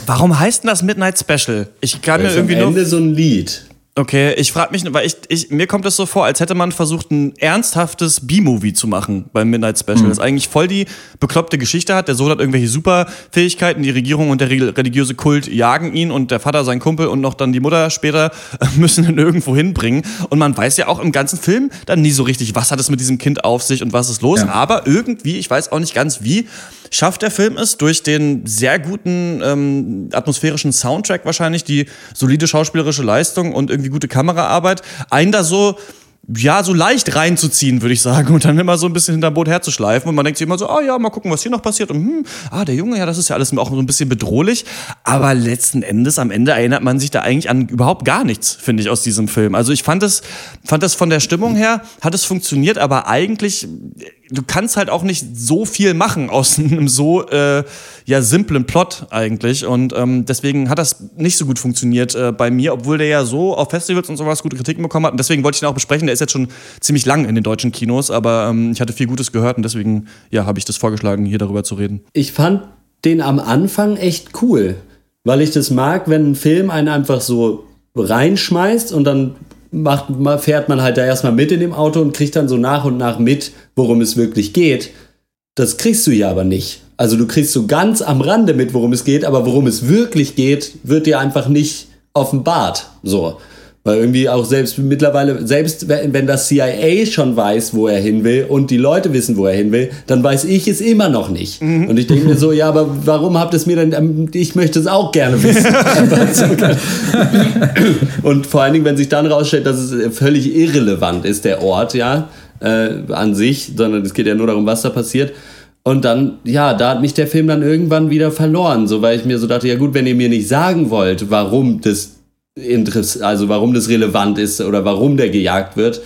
Warum heißt denn das Midnight Special? Ich kann mir Das ist am irgendwie nur. Ende so ein Lied. Okay, ich frage mich, weil ich, ich, mir kommt das so vor, als hätte man versucht, ein ernsthaftes B-Movie zu machen beim Midnight Special. Das eigentlich voll die bekloppte Geschichte hat. Der Sohn hat irgendwelche Superfähigkeiten, die Regierung und der re- religiöse Kult jagen ihn und der Vater, sein Kumpel und noch dann die Mutter später müssen ihn irgendwo hinbringen. Und man weiß ja auch im ganzen Film dann nie so richtig, was hat es mit diesem Kind auf sich und was ist los. Ja. Aber irgendwie, ich weiß auch nicht ganz wie, schafft der Film es durch den sehr guten ähm, atmosphärischen Soundtrack wahrscheinlich, die solide schauspielerische Leistung und irgendwie gute Kameraarbeit, einen da so ja, so leicht reinzuziehen, würde ich sagen, und dann immer so ein bisschen hinterm Boot herzuschleifen. Und man denkt sich immer so, ah ja, mal gucken, was hier noch passiert. Und hm, ah, der Junge, ja, das ist ja alles auch so ein bisschen bedrohlich. Aber letzten Endes, am Ende erinnert man sich da eigentlich an überhaupt gar nichts, finde ich, aus diesem Film. Also ich fand es, fand das von der Stimmung her, hat es funktioniert, aber eigentlich, du kannst halt auch nicht so viel machen aus einem so äh, ja simplen Plot eigentlich und ähm, deswegen hat das nicht so gut funktioniert äh, bei mir, obwohl der ja so auf Festivals und sowas gute Kritiken bekommen hat und deswegen wollte ich den auch besprechen. Der ist jetzt schon ziemlich lang in den deutschen Kinos, aber ähm, ich hatte viel Gutes gehört und deswegen ja habe ich das vorgeschlagen, hier darüber zu reden. Ich fand den am Anfang echt cool, weil ich das mag, wenn ein Film einen einfach so reinschmeißt und dann macht, ma- fährt man halt da erstmal mit in dem Auto und kriegt dann so nach und nach mit, worum es wirklich geht. Das kriegst du ja aber nicht. Also du kriegst so ganz am Rande mit, worum es geht, aber worum es wirklich geht, wird dir einfach nicht offenbart. So. Weil irgendwie auch selbst mittlerweile, selbst wenn das CIA schon weiß, wo er hin will und die Leute wissen, wo er hin will, dann weiß ich es immer noch nicht. Und ich denke mir so, ja, aber warum habt ihr es mir denn, ähm, ich möchte es auch gerne wissen. Und vor allen Dingen, wenn sich dann rausstellt, dass es völlig irrelevant ist, der Ort, ja, äh, an sich, sondern es geht ja nur darum, was da passiert. Und dann, ja, da hat mich der Film dann irgendwann wieder verloren, so weil ich mir so dachte, ja gut, wenn ihr mir nicht sagen wollt, warum das Interess also warum das relevant ist oder warum der gejagt wird,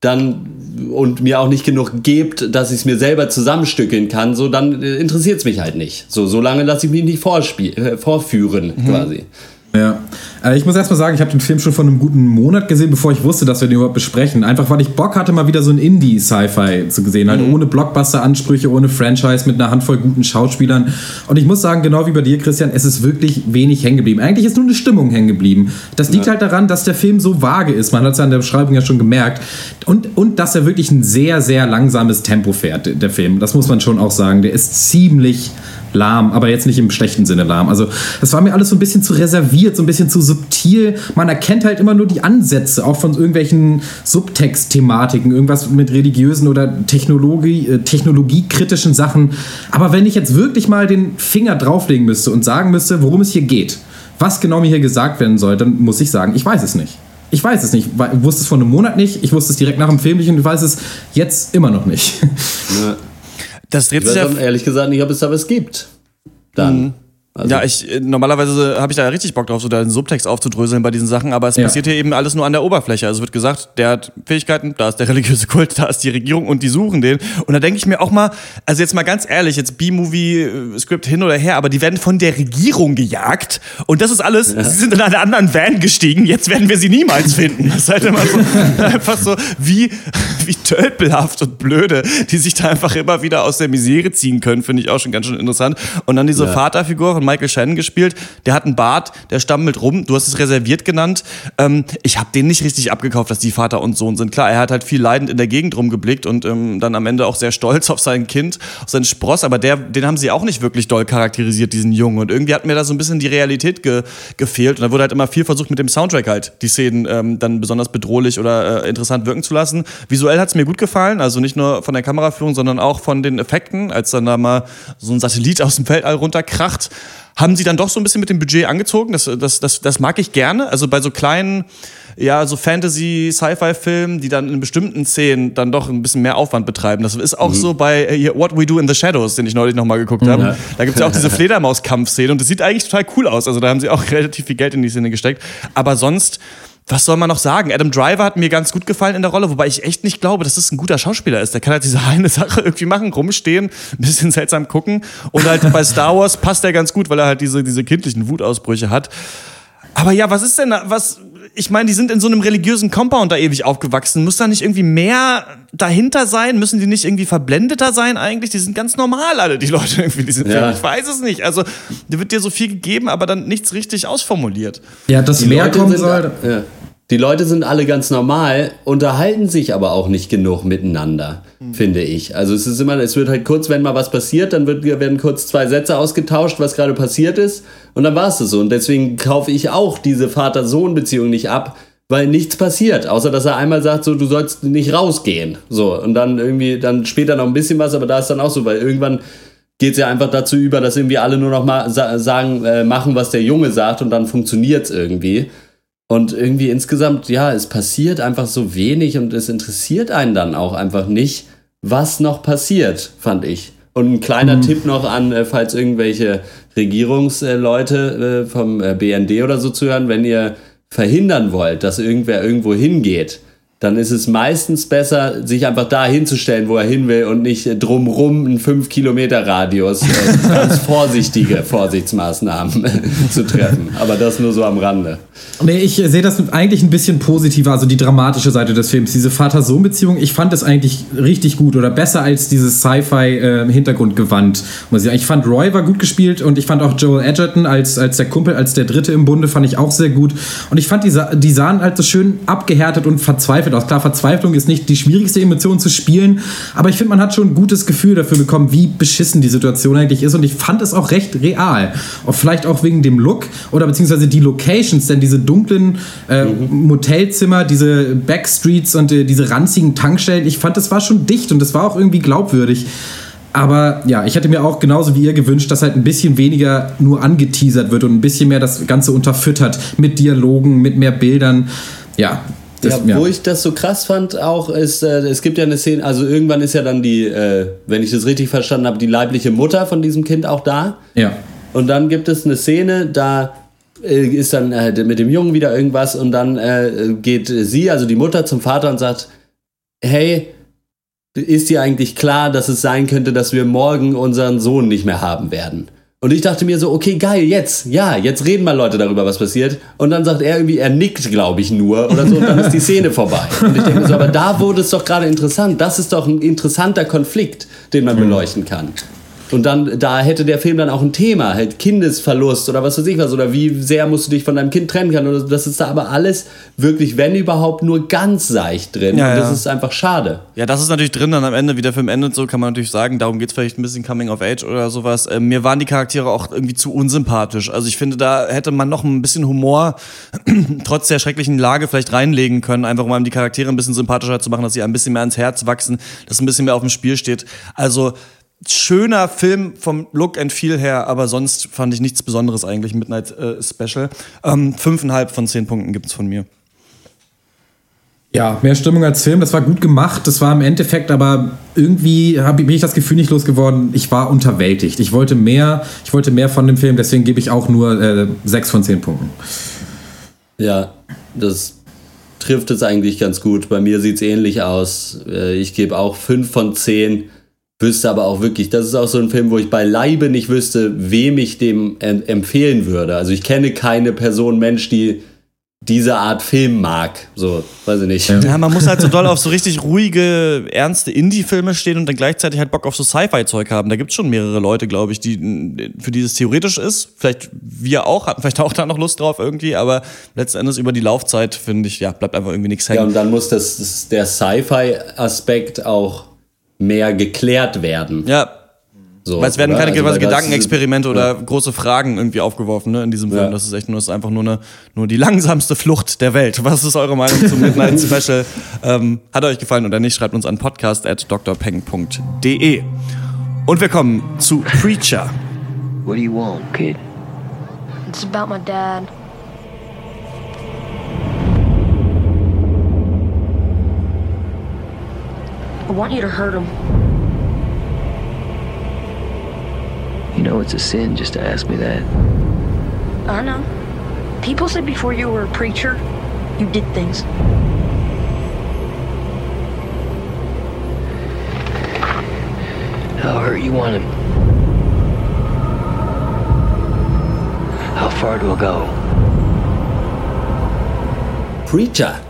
dann und mir auch nicht genug gebt, dass ich es mir selber zusammenstückeln kann, so dann interessiert es mich halt nicht. So, so lange lasse ich mich nicht vorspiel äh, vorführen, quasi. Ja. Äh, ich muss erstmal sagen, ich habe den Film schon vor einem guten Monat gesehen, bevor ich wusste, dass wir den überhaupt besprechen. Einfach weil ich Bock hatte, mal wieder so ein Indie-Sci-Fi zu sehen. Halt mhm. ohne Blockbuster-Ansprüche, ohne Franchise, mit einer Handvoll guten Schauspielern. Und ich muss sagen, genau wie bei dir, Christian, es ist wirklich wenig hängen geblieben. Eigentlich ist nur eine Stimmung hängen geblieben. Das liegt ja. halt daran, dass der Film so vage ist. Man hat es ja in der Beschreibung ja schon gemerkt. Und, und dass er wirklich ein sehr, sehr langsames Tempo fährt, der Film. Das muss man schon auch sagen. Der ist ziemlich lahm, aber jetzt nicht im schlechten Sinne lahm. Also das war mir alles so ein bisschen zu reserviert, so ein bisschen zu subtil. Man erkennt halt immer nur die Ansätze, auch von irgendwelchen Subtext-Thematiken, irgendwas mit religiösen oder äh, technologiekritischen Sachen. Aber wenn ich jetzt wirklich mal den Finger drauflegen müsste und sagen müsste, worum es hier geht, was genau mir hier gesagt werden soll, dann muss ich sagen, ich weiß es nicht. Ich weiß es nicht. Ich wusste es vor einem Monat nicht. Ich wusste es direkt nach dem Film nicht und ich weiß es jetzt immer noch nicht. Ja. Das dreht ich sich ja. ehrlich gesagt nicht, ob es da was gibt. Dann. Mhm. Also ja, ich äh, normalerweise habe ich da richtig Bock drauf, so da den Subtext aufzudröseln bei diesen Sachen, aber es ja. passiert hier eben alles nur an der Oberfläche. Also wird gesagt, der hat Fähigkeiten, da ist der religiöse Kult, da ist die Regierung und die suchen den. Und da denke ich mir auch mal, also jetzt mal ganz ehrlich, jetzt B-Movie-Skript hin oder her, aber die werden von der Regierung gejagt und das ist alles, ja. sie sind in einer anderen Van gestiegen, jetzt werden wir sie niemals finden. Das ist halt immer so, einfach so, wie, wie tölpelhaft und blöde, die sich da einfach immer wieder aus der Misere ziehen können, finde ich auch schon ganz schön interessant. Und dann diese ja. Vaterfigur von Michael Shannon gespielt. Der hat einen Bart, der stammelt rum. Du hast es reserviert genannt. Ähm, ich habe den nicht richtig abgekauft, dass die Vater und Sohn sind. Klar, er hat halt viel leidend in der Gegend rumgeblickt und ähm, dann am Ende auch sehr stolz auf sein Kind, auf seinen Spross. Aber der, den haben sie auch nicht wirklich doll charakterisiert, diesen Jungen. Und irgendwie hat mir da so ein bisschen die Realität ge gefehlt. Und da wurde halt immer viel versucht, mit dem Soundtrack halt die Szenen ähm, dann besonders bedrohlich oder äh, interessant wirken zu lassen. Visuell hat es mir gut gefallen. Also nicht nur von der Kameraführung, sondern auch von den Effekten, als dann da mal so ein Satellit aus dem Weltall runterkracht haben sie dann doch so ein bisschen mit dem Budget angezogen. Das, das, das, das mag ich gerne. Also bei so kleinen, ja, so Fantasy-Sci-Fi-Filmen, die dann in bestimmten Szenen dann doch ein bisschen mehr Aufwand betreiben. Das ist auch mhm. so bei äh, What We Do in the Shadows, den ich neulich nochmal geguckt mhm. habe. Da gibt es ja auch diese Fledermaus-Kampfszene und das sieht eigentlich total cool aus. Also da haben sie auch relativ viel Geld in die Szene gesteckt. Aber sonst was soll man noch sagen? Adam Driver hat mir ganz gut gefallen in der Rolle, wobei ich echt nicht glaube, dass das ein guter Schauspieler ist. Der kann halt diese eine Sache irgendwie machen, rumstehen, ein bisschen seltsam gucken. Und halt bei Star Wars passt er ganz gut, weil er halt diese, diese kindlichen Wutausbrüche hat. Aber ja, was ist denn da, was, ich meine, die sind in so einem religiösen Compound da ewig aufgewachsen. Muss da nicht irgendwie mehr dahinter sein? Müssen die nicht irgendwie verblendeter sein eigentlich? Die sind ganz normal alle, die Leute irgendwie, die sind ja. Ich weiß es nicht. Also, da wird dir so viel gegeben, aber dann nichts richtig ausformuliert. Ja, das mehr kommen soll. Ja. Die Leute sind alle ganz normal, unterhalten sich aber auch nicht genug miteinander, mhm. finde ich. Also es ist immer, es wird halt kurz, wenn mal was passiert, dann wird, werden kurz zwei Sätze ausgetauscht, was gerade passiert ist, und dann war es das so. Und deswegen kaufe ich auch diese Vater-Sohn-Beziehung nicht ab, weil nichts passiert, außer dass er einmal sagt, so du sollst nicht rausgehen. So, und dann irgendwie, dann später noch ein bisschen was, aber da ist dann auch so, weil irgendwann geht es ja einfach dazu über, dass irgendwie alle nur noch mal sagen, äh, machen, was der Junge sagt und dann funktioniert es irgendwie. Und irgendwie insgesamt, ja, es passiert einfach so wenig und es interessiert einen dann auch einfach nicht, was noch passiert, fand ich. Und ein kleiner mhm. Tipp noch an, äh, falls irgendwelche Regierungsleute äh, vom äh, BND oder so zuhören, wenn ihr verhindern wollt, dass irgendwer irgendwo hingeht, dann ist es meistens besser, sich einfach da hinzustellen, wo er hin will und nicht drumrum einen 5 Kilometer Radius äh, ganz vorsichtige Vorsichtsmaßnahmen zu treffen. Aber das nur so am Rande. Nee, ich sehe das eigentlich ein bisschen positiver, also die dramatische Seite des Films. Diese Vater-Sohn-Beziehung, ich fand es eigentlich richtig gut oder besser als dieses Sci-Fi-Hintergrundgewand. Äh, ich, ich fand Roy war gut gespielt und ich fand auch Joel Edgerton als, als der Kumpel, als der Dritte im Bunde, fand ich auch sehr gut. Und ich fand, die, die sahen halt so schön abgehärtet und verzweifelt verzweifelt aus. Klar, Verzweiflung ist nicht die schwierigste Emotion zu spielen, aber ich finde, man hat schon ein gutes Gefühl dafür bekommen, wie beschissen die Situation eigentlich ist und ich fand es auch recht real. Und vielleicht auch wegen dem Look oder beziehungsweise die Locations, denn diese dunklen äh, mhm. Motelzimmer, diese Backstreets und äh, diese ranzigen Tankstellen, ich fand, das war schon dicht und das war auch irgendwie glaubwürdig. Aber ja, ich hätte mir auch genauso wie ihr gewünscht, dass halt ein bisschen weniger nur angeteasert wird und ein bisschen mehr das Ganze unterfüttert mit Dialogen, mit mehr Bildern. Ja, das, ja, wo ich das so krass fand auch, ist, äh, es gibt ja eine Szene, also irgendwann ist ja dann die, äh, wenn ich das richtig verstanden habe, die leibliche Mutter von diesem Kind auch da. Ja. Und dann gibt es eine Szene, da äh, ist dann äh, mit dem Jungen wieder irgendwas und dann äh, geht sie, also die Mutter, zum Vater und sagt, hey, ist dir eigentlich klar, dass es sein könnte, dass wir morgen unseren Sohn nicht mehr haben werden? Und ich dachte mir so, okay, geil, jetzt, ja, jetzt reden mal Leute darüber, was passiert. Und dann sagt er irgendwie, er nickt, glaube ich, nur oder so, und dann ist die Szene vorbei. Und ich denke mir so, aber da wurde es doch gerade interessant. Das ist doch ein interessanter Konflikt, den man beleuchten kann. Und dann, da hätte der Film dann auch ein Thema, halt Kindesverlust oder was weiß ich was, oder wie sehr musst du dich von deinem Kind trennen können. Oder. Das ist da aber alles wirklich, wenn überhaupt, nur ganz seicht drin. Ja, und das ja. ist einfach schade. Ja, das ist natürlich drin, dann am Ende, wie der Film endet, so kann man natürlich sagen, darum geht's vielleicht ein bisschen Coming of Age oder sowas. Ähm, mir waren die Charaktere auch irgendwie zu unsympathisch. Also ich finde, da hätte man noch ein bisschen Humor trotz der schrecklichen Lage vielleicht reinlegen können, einfach um die Charaktere ein bisschen sympathischer zu machen, dass sie ein bisschen mehr ans Herz wachsen, dass ein bisschen mehr auf dem Spiel steht. Also schöner Film vom Look and Feel her, aber sonst fand ich nichts Besonderes eigentlich, Midnight äh, Special. Ähm, fünfeinhalb von zehn Punkten gibt's von mir. Ja, mehr Stimmung als Film. Das war gut gemacht. Das war im Endeffekt aber irgendwie hab, bin ich das Gefühl nicht losgeworden. Ich war unterwältigt. Ich wollte mehr. Ich wollte mehr von dem Film. Deswegen gebe ich auch nur äh, sechs von zehn Punkten. Ja, das trifft es eigentlich ganz gut. Bei mir sieht es ähnlich aus. Äh, Ich gebe auch 5 von 10. Wüsste aber auch wirklich, das ist auch so ein Film, wo ich beileibe nicht wüsste, wem ich dem em- empfehlen würde. Also ich kenne keine Person, Mensch, die diese Art Film mag. So, weiß ich nicht. Ja, man muss halt so doll auf so richtig ruhige, ernste Indie-Filme stehen und dann gleichzeitig halt Bock auf so Sci-Fi-Zeug haben. Da gibt's schon mehrere Leute, glaube ich, die, für die es theoretisch ist. Vielleicht wir auch, hatten vielleicht auch da noch Lust drauf irgendwie, aber letzten Endes über die Laufzeit, finde ich, ja, bleibt einfach irgendwie nichts Ja, hängen. und dann muss das, das der Sci-Fi-Aspekt auch mehr geklärt werden. Ja, So, weil es werden oder? keine Also, Gedankenexperimente oder große Fragen irgendwie aufgeworfen ne, in diesem Film. Ja. Das ist echt nur, ist einfach nur, eine, nur die langsamste Flucht der Welt. Was ist eure Meinung zum Midnight Special? Ähm, hat euch gefallen oder nicht? Schreibt uns an podcast at drpeng.de. Und wir kommen zu Preacher. What do you want, kid? It's about my dad. I want you to hurt him. You know it's a sin just to ask me that. I know. People said before you were a preacher, you did things. How hurt you want him? How far to go? Preacher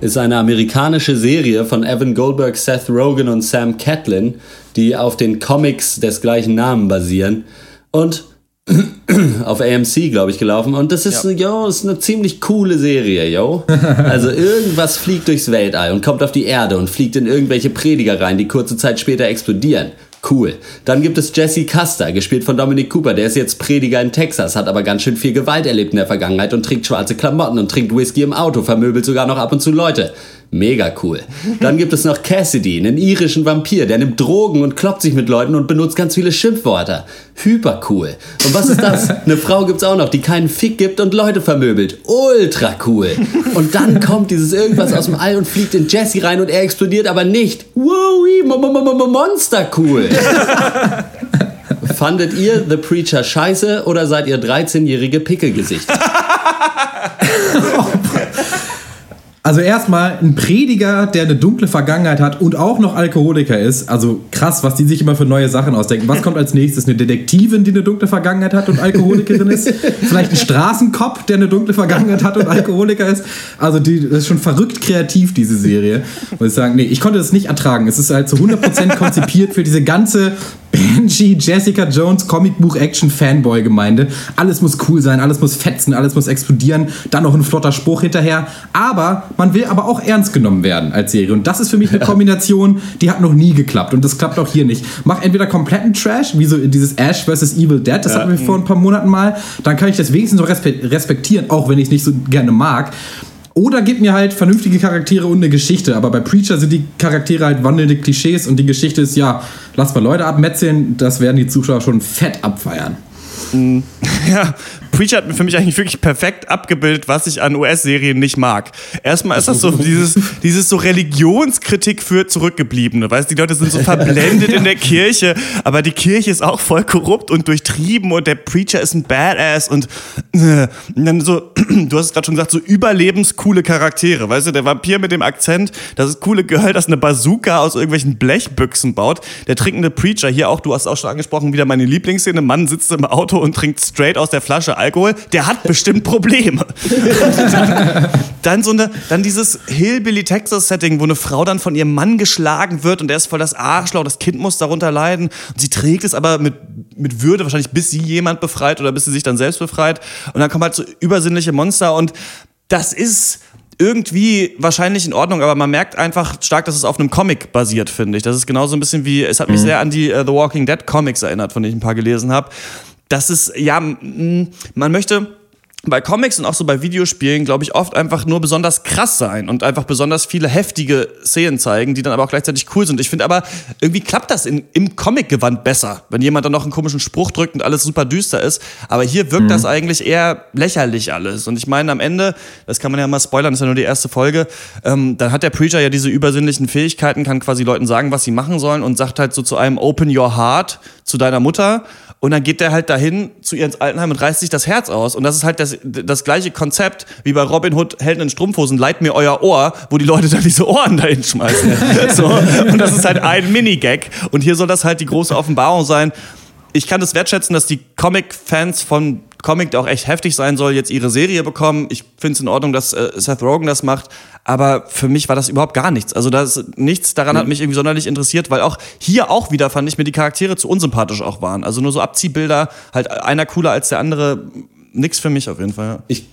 ist eine amerikanische Serie von Evan Goldberg, Seth Rogen und Sam Catlin, die auf den Comics des gleichen Namen basieren und auf AMC, glaube ich, gelaufen. Und das ist, yo, ist eine ziemlich coole Serie, yo. Also irgendwas fliegt durchs Weltall und kommt auf die Erde und fliegt in irgendwelche Prediger rein, die kurze Zeit später explodieren. Cool. Dann gibt es Jesse Custer, gespielt von Dominic Cooper. Der ist jetzt Prediger in Texas, hat aber ganz schön viel Gewalt erlebt in der Vergangenheit und trinkt schwarze Klamotten und trinkt Whisky im Auto, vermöbelt sogar noch ab und zu Leute. Mega cool. Dann gibt es noch Cassidy, einen irischen Vampir, der nimmt Drogen und kloppt sich mit Leuten und benutzt ganz viele Schimpfwörter. Hyper cool. Und was ist das? Eine Frau gibt's auch noch, die keinen Fick gibt und Leute vermöbelt. Ultra cool. Und dann kommt dieses irgendwas aus dem All und fliegt in Jesse rein und er explodiert aber nicht. Wow, mo- mo- mo- mo- monster cool. Fandet ihr The Preacher scheiße oder seid ihr 13-jährige Pickelgesichter? Also erstmal ein Prediger, der eine dunkle Vergangenheit hat und auch noch Alkoholiker ist. Also krass, was die sich immer für neue Sachen ausdenken. Was kommt als nächstes? Eine Detektivin, die eine dunkle Vergangenheit hat und Alkoholikerin ist? Vielleicht ein Straßenkopf, der eine dunkle Vergangenheit hat und Alkoholiker ist? Also die, das ist schon verrückt kreativ, diese Serie. Muss ich sagen, nee, ich konnte das nicht ertragen. Es ist halt zu 100% konzipiert für diese ganze Benji, Jessica Jones, Comicbuch-Action-Fanboy-Gemeinde. Alles muss cool sein, alles muss fetzen, alles muss explodieren. Dann noch ein flotter Spruch hinterher. Aber man will aber auch ernst genommen werden als Serie. Und das ist für mich eine Kombination, die hat noch nie geklappt. Und das klappt auch hier nicht. Mach entweder kompletten Trash, wie so dieses Ash vs. Evil Dead, das hatten wir vor ein paar Monaten mal. Dann kann ich das wenigstens noch respe- respektieren, auch wenn ich es nicht so gerne mag. Oder gib mir halt vernünftige Charaktere und eine Geschichte. Aber bei Preacher sind die Charaktere halt wandelnde Klischees und die Geschichte ist, ja, lass mal Leute abmetzeln, das werden die Zuschauer schon fett abfeiern. Ja, Preacher hat für mich eigentlich wirklich perfekt abgebildet, was ich an US-Serien nicht mag. Erstmal ist das so dieses, dieses so Religionskritik für Zurückgebliebene. Weißt die Leute sind so verblendet in der Kirche, aber die Kirche ist auch voll korrupt und durchtrieben und der Preacher ist ein Badass und, äh, und dann so, du hast es gerade schon gesagt, so überlebenscoole Charaktere. Weißt du, der Vampir mit dem Akzent, das ist coole Girl, das eine Bazooka aus irgendwelchen Blechbüchsen baut. Der trinkende Preacher, hier auch, du hast auch schon angesprochen, wieder meine Lieblingsszene, Mann sitzt im Auto und trinkt straight aus der Flasche Alkohol, der hat bestimmt Probleme. dann, dann, so eine, dann dieses Hillbilly-Texas-Setting, wo eine Frau dann von ihrem Mann geschlagen wird und der ist voll das Arschloch, das Kind muss darunter leiden und sie trägt es aber mit, mit Würde, wahrscheinlich bis sie jemand befreit oder bis sie sich dann selbst befreit und dann kommen halt so übersinnliche Monster und das ist irgendwie wahrscheinlich in Ordnung, aber man merkt einfach stark, dass es auf einem Comic basiert, finde ich. Das ist genauso ein bisschen wie, es hat mich mhm. sehr an die uh, The Walking Dead Comics erinnert, von denen ich ein paar gelesen habe. Das ist, ja, man möchte bei Comics und auch so bei Videospielen, glaube ich, oft einfach nur besonders krass sein und einfach besonders viele heftige Szenen zeigen, die dann aber auch gleichzeitig cool sind. Ich finde aber, irgendwie klappt das in, im Comic-Gewand besser, wenn jemand dann noch einen komischen Spruch drückt und alles super düster ist. Aber hier wirkt mhm. das eigentlich eher lächerlich alles. Und ich meine, am Ende, das kann man ja mal spoilern, das ist ja nur die erste Folge, ähm, dann hat der Preacher ja diese übersinnlichen Fähigkeiten, kann quasi Leuten sagen, was sie machen sollen und sagt halt so zu einem Open Your Heart zu deiner Mutter. Und dann geht der halt dahin zu ihr ins Altenheim und reißt sich das Herz aus. Und das ist halt das, das gleiche Konzept wie bei Robin Hood Helden in Strumpfhosen, leiht mir euer Ohr, wo die Leute dann diese Ohren dahin schmeißen. so. Und das ist halt ein Minigag. Und hier soll das halt die große Offenbarung sein. Ich kann das wertschätzen, dass die Comic-Fans von Comic, der auch echt heftig sein soll, jetzt ihre Serie bekommen. Ich finde es in Ordnung, dass äh, Seth Rogen das macht. Aber für mich war das überhaupt gar nichts. Also das, nichts daran mhm. hat mich irgendwie sonderlich interessiert, weil auch hier auch wieder fand ich mir die Charaktere zu unsympathisch auch waren. Also nur so Abziehbilder, halt einer cooler als der andere. Nix für mich auf jeden Fall. Ich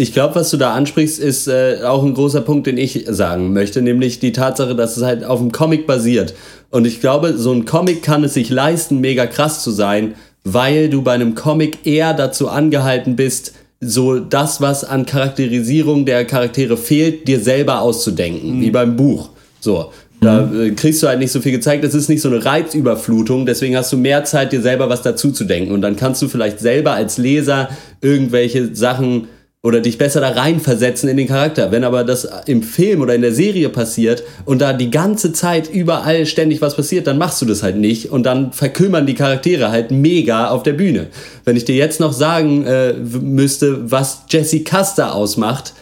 ich glaube, was du da ansprichst, ist äh, auch ein großer Punkt, den ich sagen möchte, nämlich die Tatsache, dass es halt auf dem Comic basiert. Und ich glaube, so ein Comic kann es sich leisten, mega krass zu sein, weil du bei einem Comic eher dazu angehalten bist, so das, was an Charakterisierung der Charaktere fehlt, dir selber auszudenken, mhm. wie beim Buch. So. Da mhm. äh, kriegst du halt nicht so viel gezeigt. Es ist nicht so eine Reizüberflutung, deswegen hast du mehr Zeit, dir selber was dazu zu denken. Und dann kannst du vielleicht selber als Leser irgendwelche Sachen oder dich besser da reinversetzen in den Charakter. Wenn aber das im Film oder in der Serie passiert und da die ganze Zeit überall ständig was passiert, dann machst du das halt nicht und dann verkümmern die Charaktere halt mega auf der Bühne. Wenn ich dir jetzt noch sagen äh, müsste, was Jesse Custer ausmacht,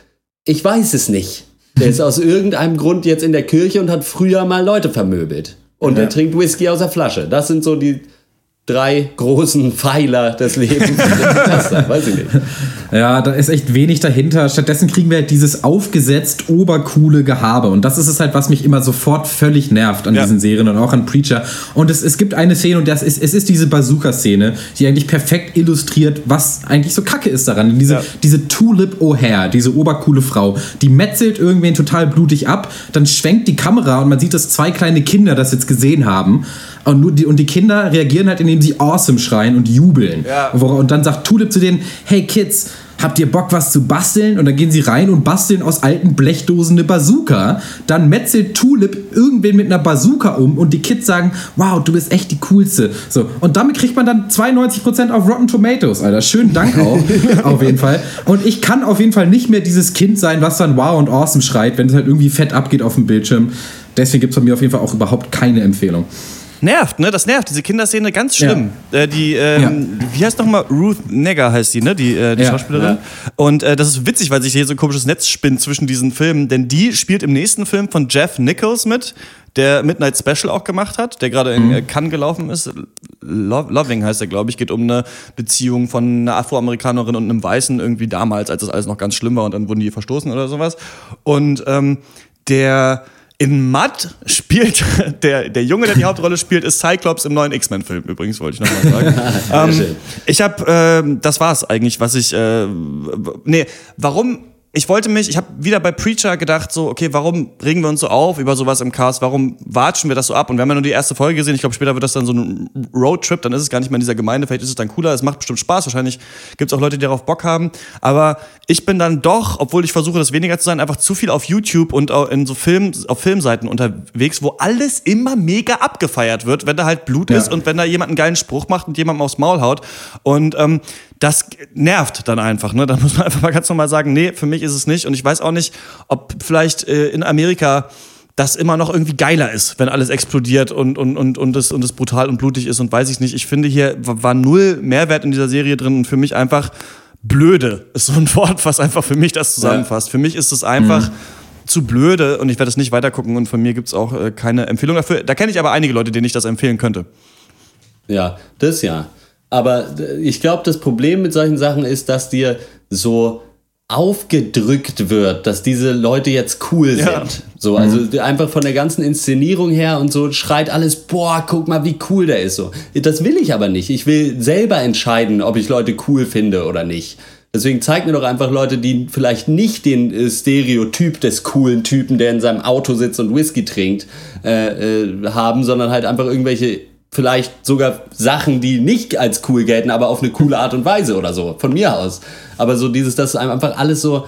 ich weiß es nicht. Der ist aus irgendeinem Grund jetzt in der Kirche und hat früher mal Leute vermöbelt. Und ja. er trinkt Whisky aus der Flasche. Das sind so die drei großen Pfeiler des Lebens. weiß ich nicht. Ja, da ist echt wenig dahinter. Stattdessen kriegen wir halt dieses aufgesetzt obercoole Gehabe. Und das ist es halt, was mich immer sofort völlig nervt an ja. diesen Serien und auch an Preacher. Und es, es gibt eine Szene, und das ist, es ist diese Bazooka-Szene, die eigentlich perfekt illustriert, was eigentlich so kacke ist daran. Diese, ja. diese Tulip O'Hare, diese obercoole Frau, die metzelt irgendwen total blutig ab, dann schwenkt die Kamera und man sieht, dass zwei kleine Kinder das jetzt gesehen haben. Und, nur die, und die Kinder reagieren halt, indem sie awesome schreien und jubeln. Ja. Und dann sagt Tulip zu denen, hey Kids, habt ihr Bock, was zu basteln? Und dann gehen sie rein und basteln aus alten Blechdosen eine Bazooka. Dann metzelt Tulip irgendwen mit einer Bazooka um und die Kids sagen, wow, du bist echt die Coolste. So, und damit kriegt man dann 92% auf Rotten Tomatoes, Alter. Schönen Dank auch, auf jeden Fall. Und ich kann auf jeden Fall nicht mehr dieses Kind sein, was dann wow und awesome schreit, wenn es halt irgendwie fett abgeht auf dem Bildschirm. Deswegen gibt es von mir auf jeden Fall auch überhaupt keine Empfehlung. Nervt, ne? Das nervt. Diese Kinderszene ganz schlimm. Ja. Äh, die, ähm, ja. wie heißt nochmal? Ruth Negger heißt die, ne? Die, äh, die ja. Schauspielerin. Und äh, das ist witzig, weil sich hier so ein komisches Netz spinnt zwischen diesen Filmen. Denn die spielt im nächsten Film von Jeff Nichols mit, der Midnight Special auch gemacht hat, der gerade in mhm. Äh, Cannes gelaufen ist. Lo Loving heißt er, glaube ich. Geht um eine Beziehung von einer Afroamerikanerin und einem Weißen irgendwie damals, als das alles noch ganz schlimm war und dann wurden die verstoßen oder sowas. Und ähm, der in Mud spielt der, der Junge, der die Hauptrolle spielt, ist Cyclops im neuen X-Men-Film. Übrigens wollte ich nochmal sagen. ähm, ich habe, äh, das war's eigentlich, was ich. Äh, nee, warum ich wollte mich, ich habe wieder bei Preacher gedacht, so, okay, warum regen wir uns so auf über sowas im Cast? Warum watschen wir das so ab? Und wir haben ja nur die erste Folge gesehen. Ich glaube, später wird das dann so ein Roadtrip. Dann ist es gar nicht mehr in dieser Gemeinde. Vielleicht ist es dann cooler. Es macht bestimmt Spaß. Wahrscheinlich gibt es auch Leute, die darauf Bock haben. Aber ich bin dann doch, obwohl ich versuche, das weniger zu sein, einfach zu viel auf YouTube und in so Film, auf Filmseiten unterwegs, wo alles immer mega abgefeiert wird, wenn da halt Blut ja. ist und wenn da jemand einen geilen Spruch macht und jemandem aufs Maul haut. Und ähm, das nervt dann einfach. Ne? Da muss man einfach mal ganz normal sagen, nee, für mich ist es nicht. Und ich weiß auch nicht, ob vielleicht äh, in Amerika das immer noch irgendwie geiler ist, wenn alles explodiert und, und, und, und, es, und es brutal und blutig ist und weiß ich nicht. Ich finde, hier war null Mehrwert in dieser Serie drin und für mich einfach blöde ist so ein Wort, was einfach für mich das zusammenfasst. Ja. Für mich ist es einfach. Mhm zu blöde und ich werde es nicht weitergucken und von mir gibt es auch äh, keine Empfehlung dafür. Da kenne ich aber einige Leute, denen ich das empfehlen könnte. Ja, das ja. Aber ich glaube, das Problem mit solchen Sachen ist, dass dir so aufgedrückt wird, dass diese Leute jetzt cool sind. Ja. So, also mhm. einfach von der ganzen Inszenierung her und so schreit alles, boah, guck mal, wie cool der ist. So, das will ich aber nicht. Ich will selber entscheiden, ob ich Leute cool finde oder nicht. Deswegen zeig mir doch einfach Leute, die vielleicht nicht den äh, Stereotyp des coolen Typen, der in seinem Auto sitzt und Whisky trinkt, äh, äh, haben, sondern halt einfach irgendwelche vielleicht sogar Sachen, die nicht als cool gelten, aber auf eine coole Art und Weise oder so, von mir aus. Aber so dieses, dass einem einfach alles so,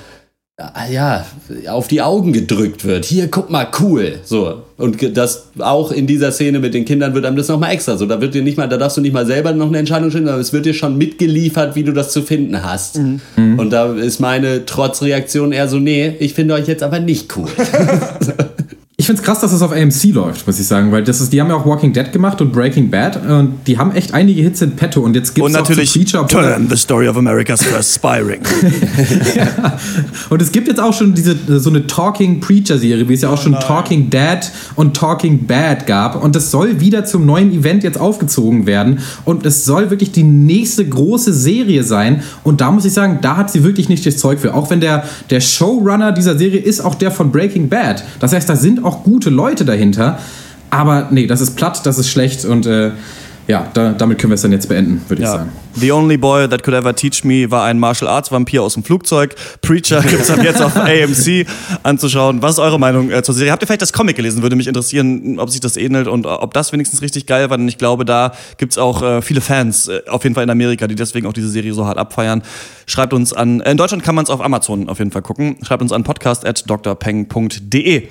ja, auf die Augen gedrückt wird. Hier, guck mal, cool. So. Und das auch in dieser Szene mit den Kindern wird einem das nochmal extra so. Da wird dir nicht mal, da darfst du nicht mal selber noch eine Entscheidung stellen, sondern es wird dir schon mitgeliefert, wie du das zu finden hast. Mhm. Und da ist meine Trotzreaktion eher so, nee, ich finde euch jetzt aber nicht cool. Ich finde es krass, dass es auf AMC läuft, muss ich sagen, weil das ist, die haben ja auch Walking Dead gemacht und Breaking Bad und die haben echt einige Hits in petto und jetzt gibt es auch natürlich Feature, Turn, the story of America's first Spyring. ja. Und es gibt jetzt auch schon diese so eine Talking Preacher Serie, wie es ja auch schon Nein. Talking Dad und Talking Bad gab und das soll wieder zum neuen Event jetzt aufgezogen werden und es soll wirklich die nächste große Serie sein und da muss ich sagen, da hat sie wirklich nicht das Zeug für, auch wenn der der Showrunner dieser Serie ist auch der von Breaking Bad. Das heißt, da sind auch auch gute Leute dahinter. Aber nee, das ist platt, das ist schlecht und äh, ja, da, damit können wir es dann jetzt beenden, würde ja. ich sagen. The Only Boy That Could Ever Teach Me war ein Martial Arts Vampir aus dem Flugzeug. Preacher gibt es ab jetzt auf AMC anzuschauen. Was ist eure Meinung äh, zur Serie? Habt ihr vielleicht das Comic gelesen? Würde mich interessieren, ob sich das ähnelt und ob das wenigstens richtig geil war. Denn ich glaube, da gibt es auch äh, viele Fans, äh, auf jeden Fall in Amerika, die deswegen auch diese Serie so hart abfeiern. Schreibt uns an, in Deutschland kann man es auf Amazon auf jeden Fall gucken. Schreibt uns an podcast.drpeng.de.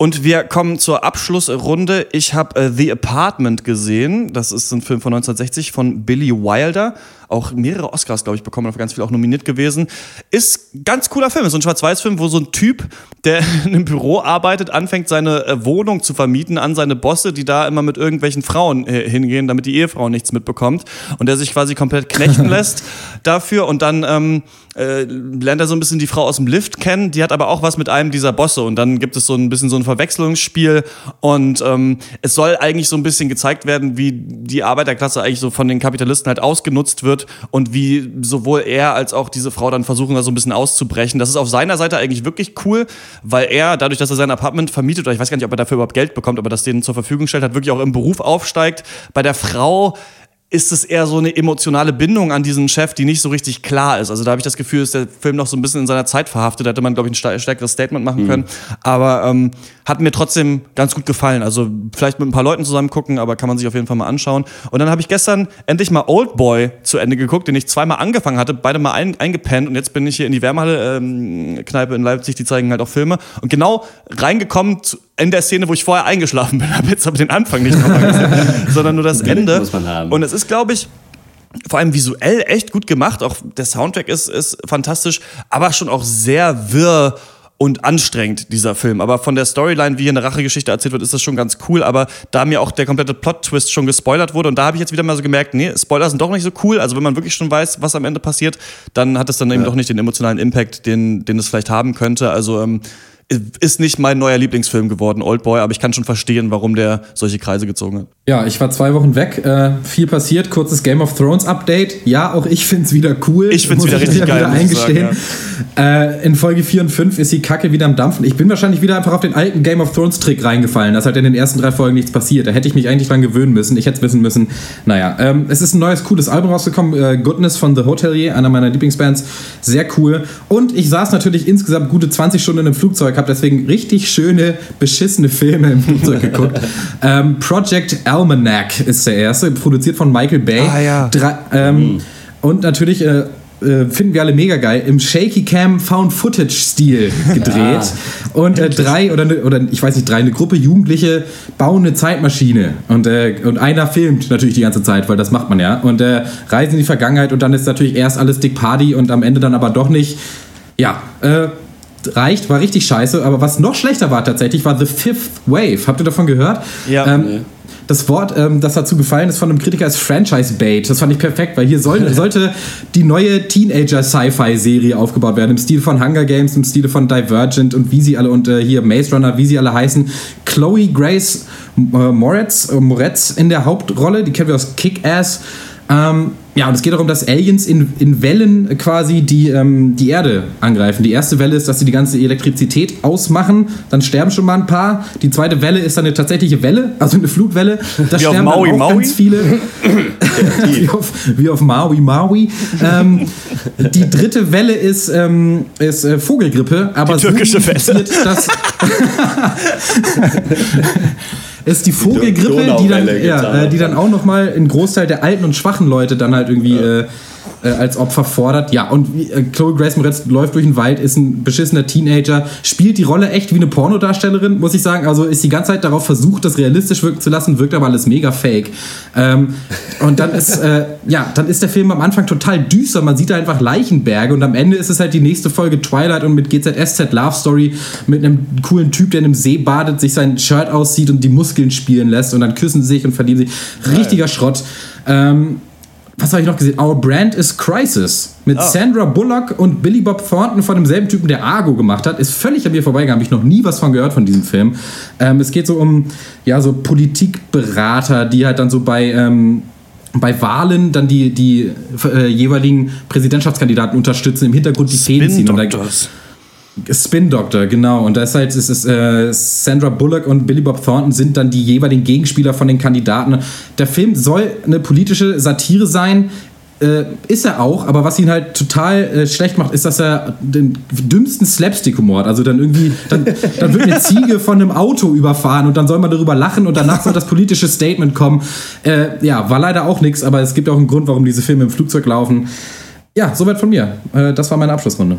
Und wir kommen zur Abschlussrunde. Ich habe äh, The Apartment gesehen. Das ist ein Film von 1960 von Billy Wilder auch mehrere Oscars, glaube ich, bekommen, auf ganz viel auch nominiert gewesen. Ist ganz cooler Film. Ist so ein Schwarz-Weiß-Film, wo so ein Typ, der in einem Büro arbeitet, anfängt, seine äh, Wohnung zu vermieten an seine Bosse, die da immer mit irgendwelchen Frauen äh, hingehen, damit die Ehefrau nichts mitbekommt. Und der sich quasi komplett knechten lässt dafür. Und dann ähm, äh, lernt er so ein bisschen die Frau aus dem Lift kennen. Die hat aber auch was mit einem dieser Bosse. Und dann gibt es so ein bisschen so ein Verwechslungsspiel. Und ähm, es soll eigentlich so ein bisschen gezeigt werden, wie die Arbeiterklasse eigentlich so von den Kapitalisten halt ausgenutzt wird wird und wie sowohl er als auch diese Frau dann versuchen, da so ein bisschen auszubrechen. Das ist auf seiner Seite eigentlich wirklich cool, weil er, dadurch, dass er sein Apartment vermietet, oder ich weiß gar nicht, ob er dafür überhaupt Geld bekommt, aber das denen zur Verfügung stellt, hat wirklich auch im Beruf aufsteigt. Bei der Frau ist es eher so eine emotionale Bindung an diesen Chef, die nicht so richtig klar ist. Also da habe ich das Gefühl, ist der Film noch so ein bisschen in seiner Zeit verhaftet. Da hätte man, glaube ich, ein stärkeres Statement machen mhm. können. Aber ähm, hat mir trotzdem ganz gut gefallen. Also vielleicht mit ein paar Leuten zusammen gucken, aber kann man sich auf jeden Fall mal anschauen. Und dann habe ich gestern endlich mal Old Boy zu Ende geguckt, den ich zweimal angefangen hatte, beide mal ein, eingepennt. Und jetzt bin ich hier in die Wärmhalle-Kneipe ähm, in Leipzig, die zeigen halt auch Filme. Und genau reingekommen zu, in der Szene, wo ich vorher eingeschlafen bin, habe jetzt aber den Anfang nicht nochmal gesehen, sondern nur das Ende. Und es ist, glaube ich, vor allem visuell echt gut gemacht. Auch der Soundtrack ist, ist fantastisch, aber schon auch sehr wirr und anstrengend, dieser Film. Aber von der Storyline, wie hier eine Rachegeschichte erzählt wird, ist das schon ganz cool. Aber da mir auch der komplette Plot-Twist schon gespoilert wurde und da habe ich jetzt wieder mal so gemerkt, nee, Spoiler sind doch nicht so cool. Also wenn man wirklich schon weiß, was am Ende passiert, dann hat es dann eben doch nicht den emotionalen Impact, den, den es vielleicht haben könnte. Also ähm, ist nicht mein neuer Lieblingsfilm geworden, Oldboy, aber ich kann schon verstehen, warum der solche Kreise gezogen hat. Ja, ich war zwei Wochen weg, äh, viel passiert, kurzes Game of Thrones Update. Ja, auch ich finde es wieder cool. Ich finde es wieder richtig geil. Wieder eingestehen. Sagen, ja. äh, in Folge 4 und 5 ist die Kacke wieder am Dampfen. Ich bin wahrscheinlich wieder einfach auf den alten Game of Thrones Trick reingefallen, dass halt in den ersten drei Folgen nichts passiert. Da hätte ich mich eigentlich dran gewöhnen müssen. Ich hätte es wissen müssen. Naja, ähm, es ist ein neues, cooles Album rausgekommen. Äh, Goodness von The Hotelier, einer meiner Lieblingsbands. Sehr cool. Und ich saß natürlich insgesamt gute 20 Stunden im Flugzeug, habe deswegen richtig schöne, beschissene Filme im Flugzeug geguckt. ähm, Project Almanac ist der erste, produziert von Michael Bay. Ah, ja. Drei, ähm, mhm. Und natürlich äh, äh, finden wir alle mega geil, im Shaky Cam Found Footage Stil gedreht. ja, und äh, drei oder, ne, oder ich weiß nicht, drei, eine Gruppe Jugendliche bauen eine Zeitmaschine. Und, äh, und einer filmt natürlich die ganze Zeit, weil das macht man ja. Und äh, reisen in die Vergangenheit und dann ist natürlich erst alles Dick Party und am Ende dann aber doch nicht. Ja, äh, reicht, war richtig scheiße. Aber was noch schlechter war tatsächlich, war The Fifth Wave. Habt ihr davon gehört? Ja. Ähm, nee. Das Wort, ähm, das dazu gefallen ist von einem Kritiker, ist Franchise-Bait. Das fand ich perfekt, weil hier soll, sollte die neue Teenager-Sci-Fi-Serie aufgebaut werden. Im Stil von Hunger Games, im Stil von Divergent und wie sie alle und äh, hier Maze Runner, wie sie alle heißen. Chloe Grace äh, Moretz, äh, Moretz in der Hauptrolle, die kennen wir aus Kick-Ass. Ähm, ja, und es geht darum, dass Aliens in, in Wellen quasi die, ähm, die Erde angreifen. Die erste Welle ist, dass sie die ganze Elektrizität ausmachen, dann sterben schon mal ein paar. Die zweite Welle ist dann eine tatsächliche Welle, also eine Flutwelle. Da wie sterben auf Maui, dann auch Maui? ganz viele. wie, auf, wie auf Maui, Maui. Ähm, die dritte Welle ist, ähm, ist äh, Vogelgrippe, aber die türkische so Welle. dass ist die Vogelgrippe, die dann, ja, äh, die dann auch nochmal einen Großteil der alten und schwachen Leute dann halt irgendwie ja. äh, äh, als Opfer fordert. Ja, und äh, Chloe Grace Moretz läuft durch den Wald, ist ein beschissener Teenager, spielt die Rolle echt wie eine Pornodarstellerin, muss ich sagen. Also ist die ganze Zeit darauf versucht, das realistisch wirken zu lassen, wirkt aber alles mega fake. Ähm, und dann ist, äh, ja, dann ist der Film am Anfang total düster. Man sieht da einfach Leichenberge und am Ende ist es halt die nächste Folge Twilight und mit GZSZ Love Story mit einem coolen Typ, der in einem See badet, sich sein Shirt auszieht und die Muskeln spielen lässt und dann küssen sie sich und verlieben sich. Richtiger Schrott. Ähm, was habe ich noch gesehen? Our Brand is Crisis mit oh. Sandra Bullock und Billy Bob Thornton von demselben Typen, der Argo gemacht hat. Ist völlig an mir vorbeigegangen. Habe ich noch nie was von gehört von diesem Film. Ähm, es geht so um ja so Politikberater, die halt dann so bei ähm, bei Wahlen dann die, die äh, jeweiligen Präsidentschaftskandidaten unterstützen, im Hintergrund die Fäden ziehen. Und da, Spin Doctor, genau. Und das heißt, es ist äh, Sandra Bullock und Billy Bob Thornton sind dann die jeweiligen Gegenspieler von den Kandidaten. Der Film soll eine politische Satire sein. Äh, ist er auch, aber was ihn halt total äh, schlecht macht, ist, dass er den dümmsten Slapstick-Humor hat. Also dann irgendwie, dann, dann wird eine Ziege von einem Auto überfahren und dann soll man darüber lachen und danach soll das politische Statement kommen. Äh, ja, war leider auch nichts, aber es gibt auch einen Grund, warum diese Filme im Flugzeug laufen. Ja, soweit von mir. Äh, das war meine Abschlussrunde.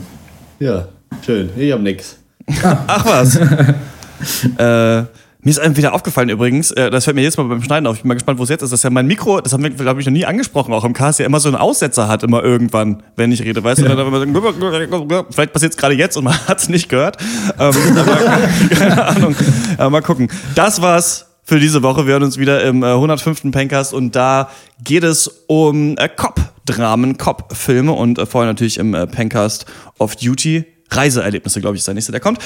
Ja, schön. Ich hab nix. Ach was. äh, mir ist einem wieder aufgefallen übrigens, äh, das fällt mir jetzt mal beim Schneiden auf, ich bin mal gespannt, wo es jetzt ist, dass ja mein Mikro, das haben wir, glaube ich, noch nie angesprochen, auch im Cast, ja immer so einen Aussetzer hat, immer irgendwann, wenn ich rede, weißt ja. du? Dann, vielleicht passiert es gerade jetzt und man hat es nicht gehört. Ähm, aber, keine Ahnung. Aber mal gucken. Das war's für diese Woche. Wir hören uns wieder im äh, 105. Pencast und da geht es um äh, Cop-Dramen, Cop-Filme und äh, vorher natürlich im äh, Pencast of Duty Reiseerlebnisse, glaube ich, ist der nächste, der kommt.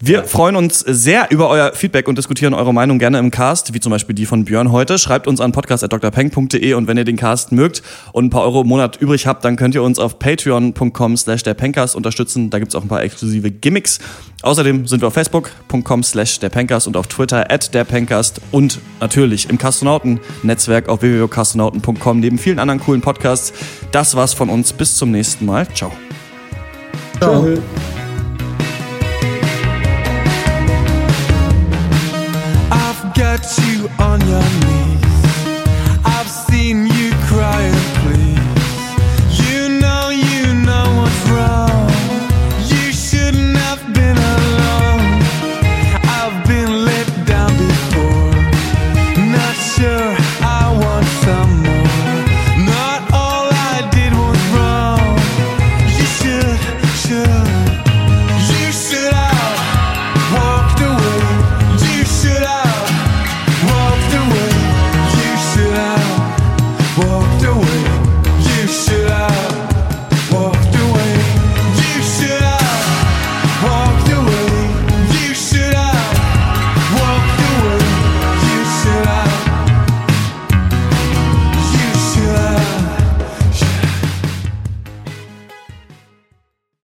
Wir freuen uns sehr über euer Feedback und diskutieren eure Meinung gerne im Cast, wie zum Beispiel die von Björn heute. Schreibt uns an podcast.drpeng.de und wenn ihr den Cast mögt und ein paar Euro im Monat übrig habt, dann könnt ihr uns auf patreon.com slash der unterstützen. Da gibt's auch ein paar exklusive Gimmicks. Außerdem sind wir auf facebook.com slash der und auf Twitter at der und natürlich im Kastronauten-Netzwerk auf www.kastronauten.com neben vielen anderen coolen Podcasts. Das war's von uns. Bis zum nächsten Mal. Ciao. Ciao. I've got you on your knees.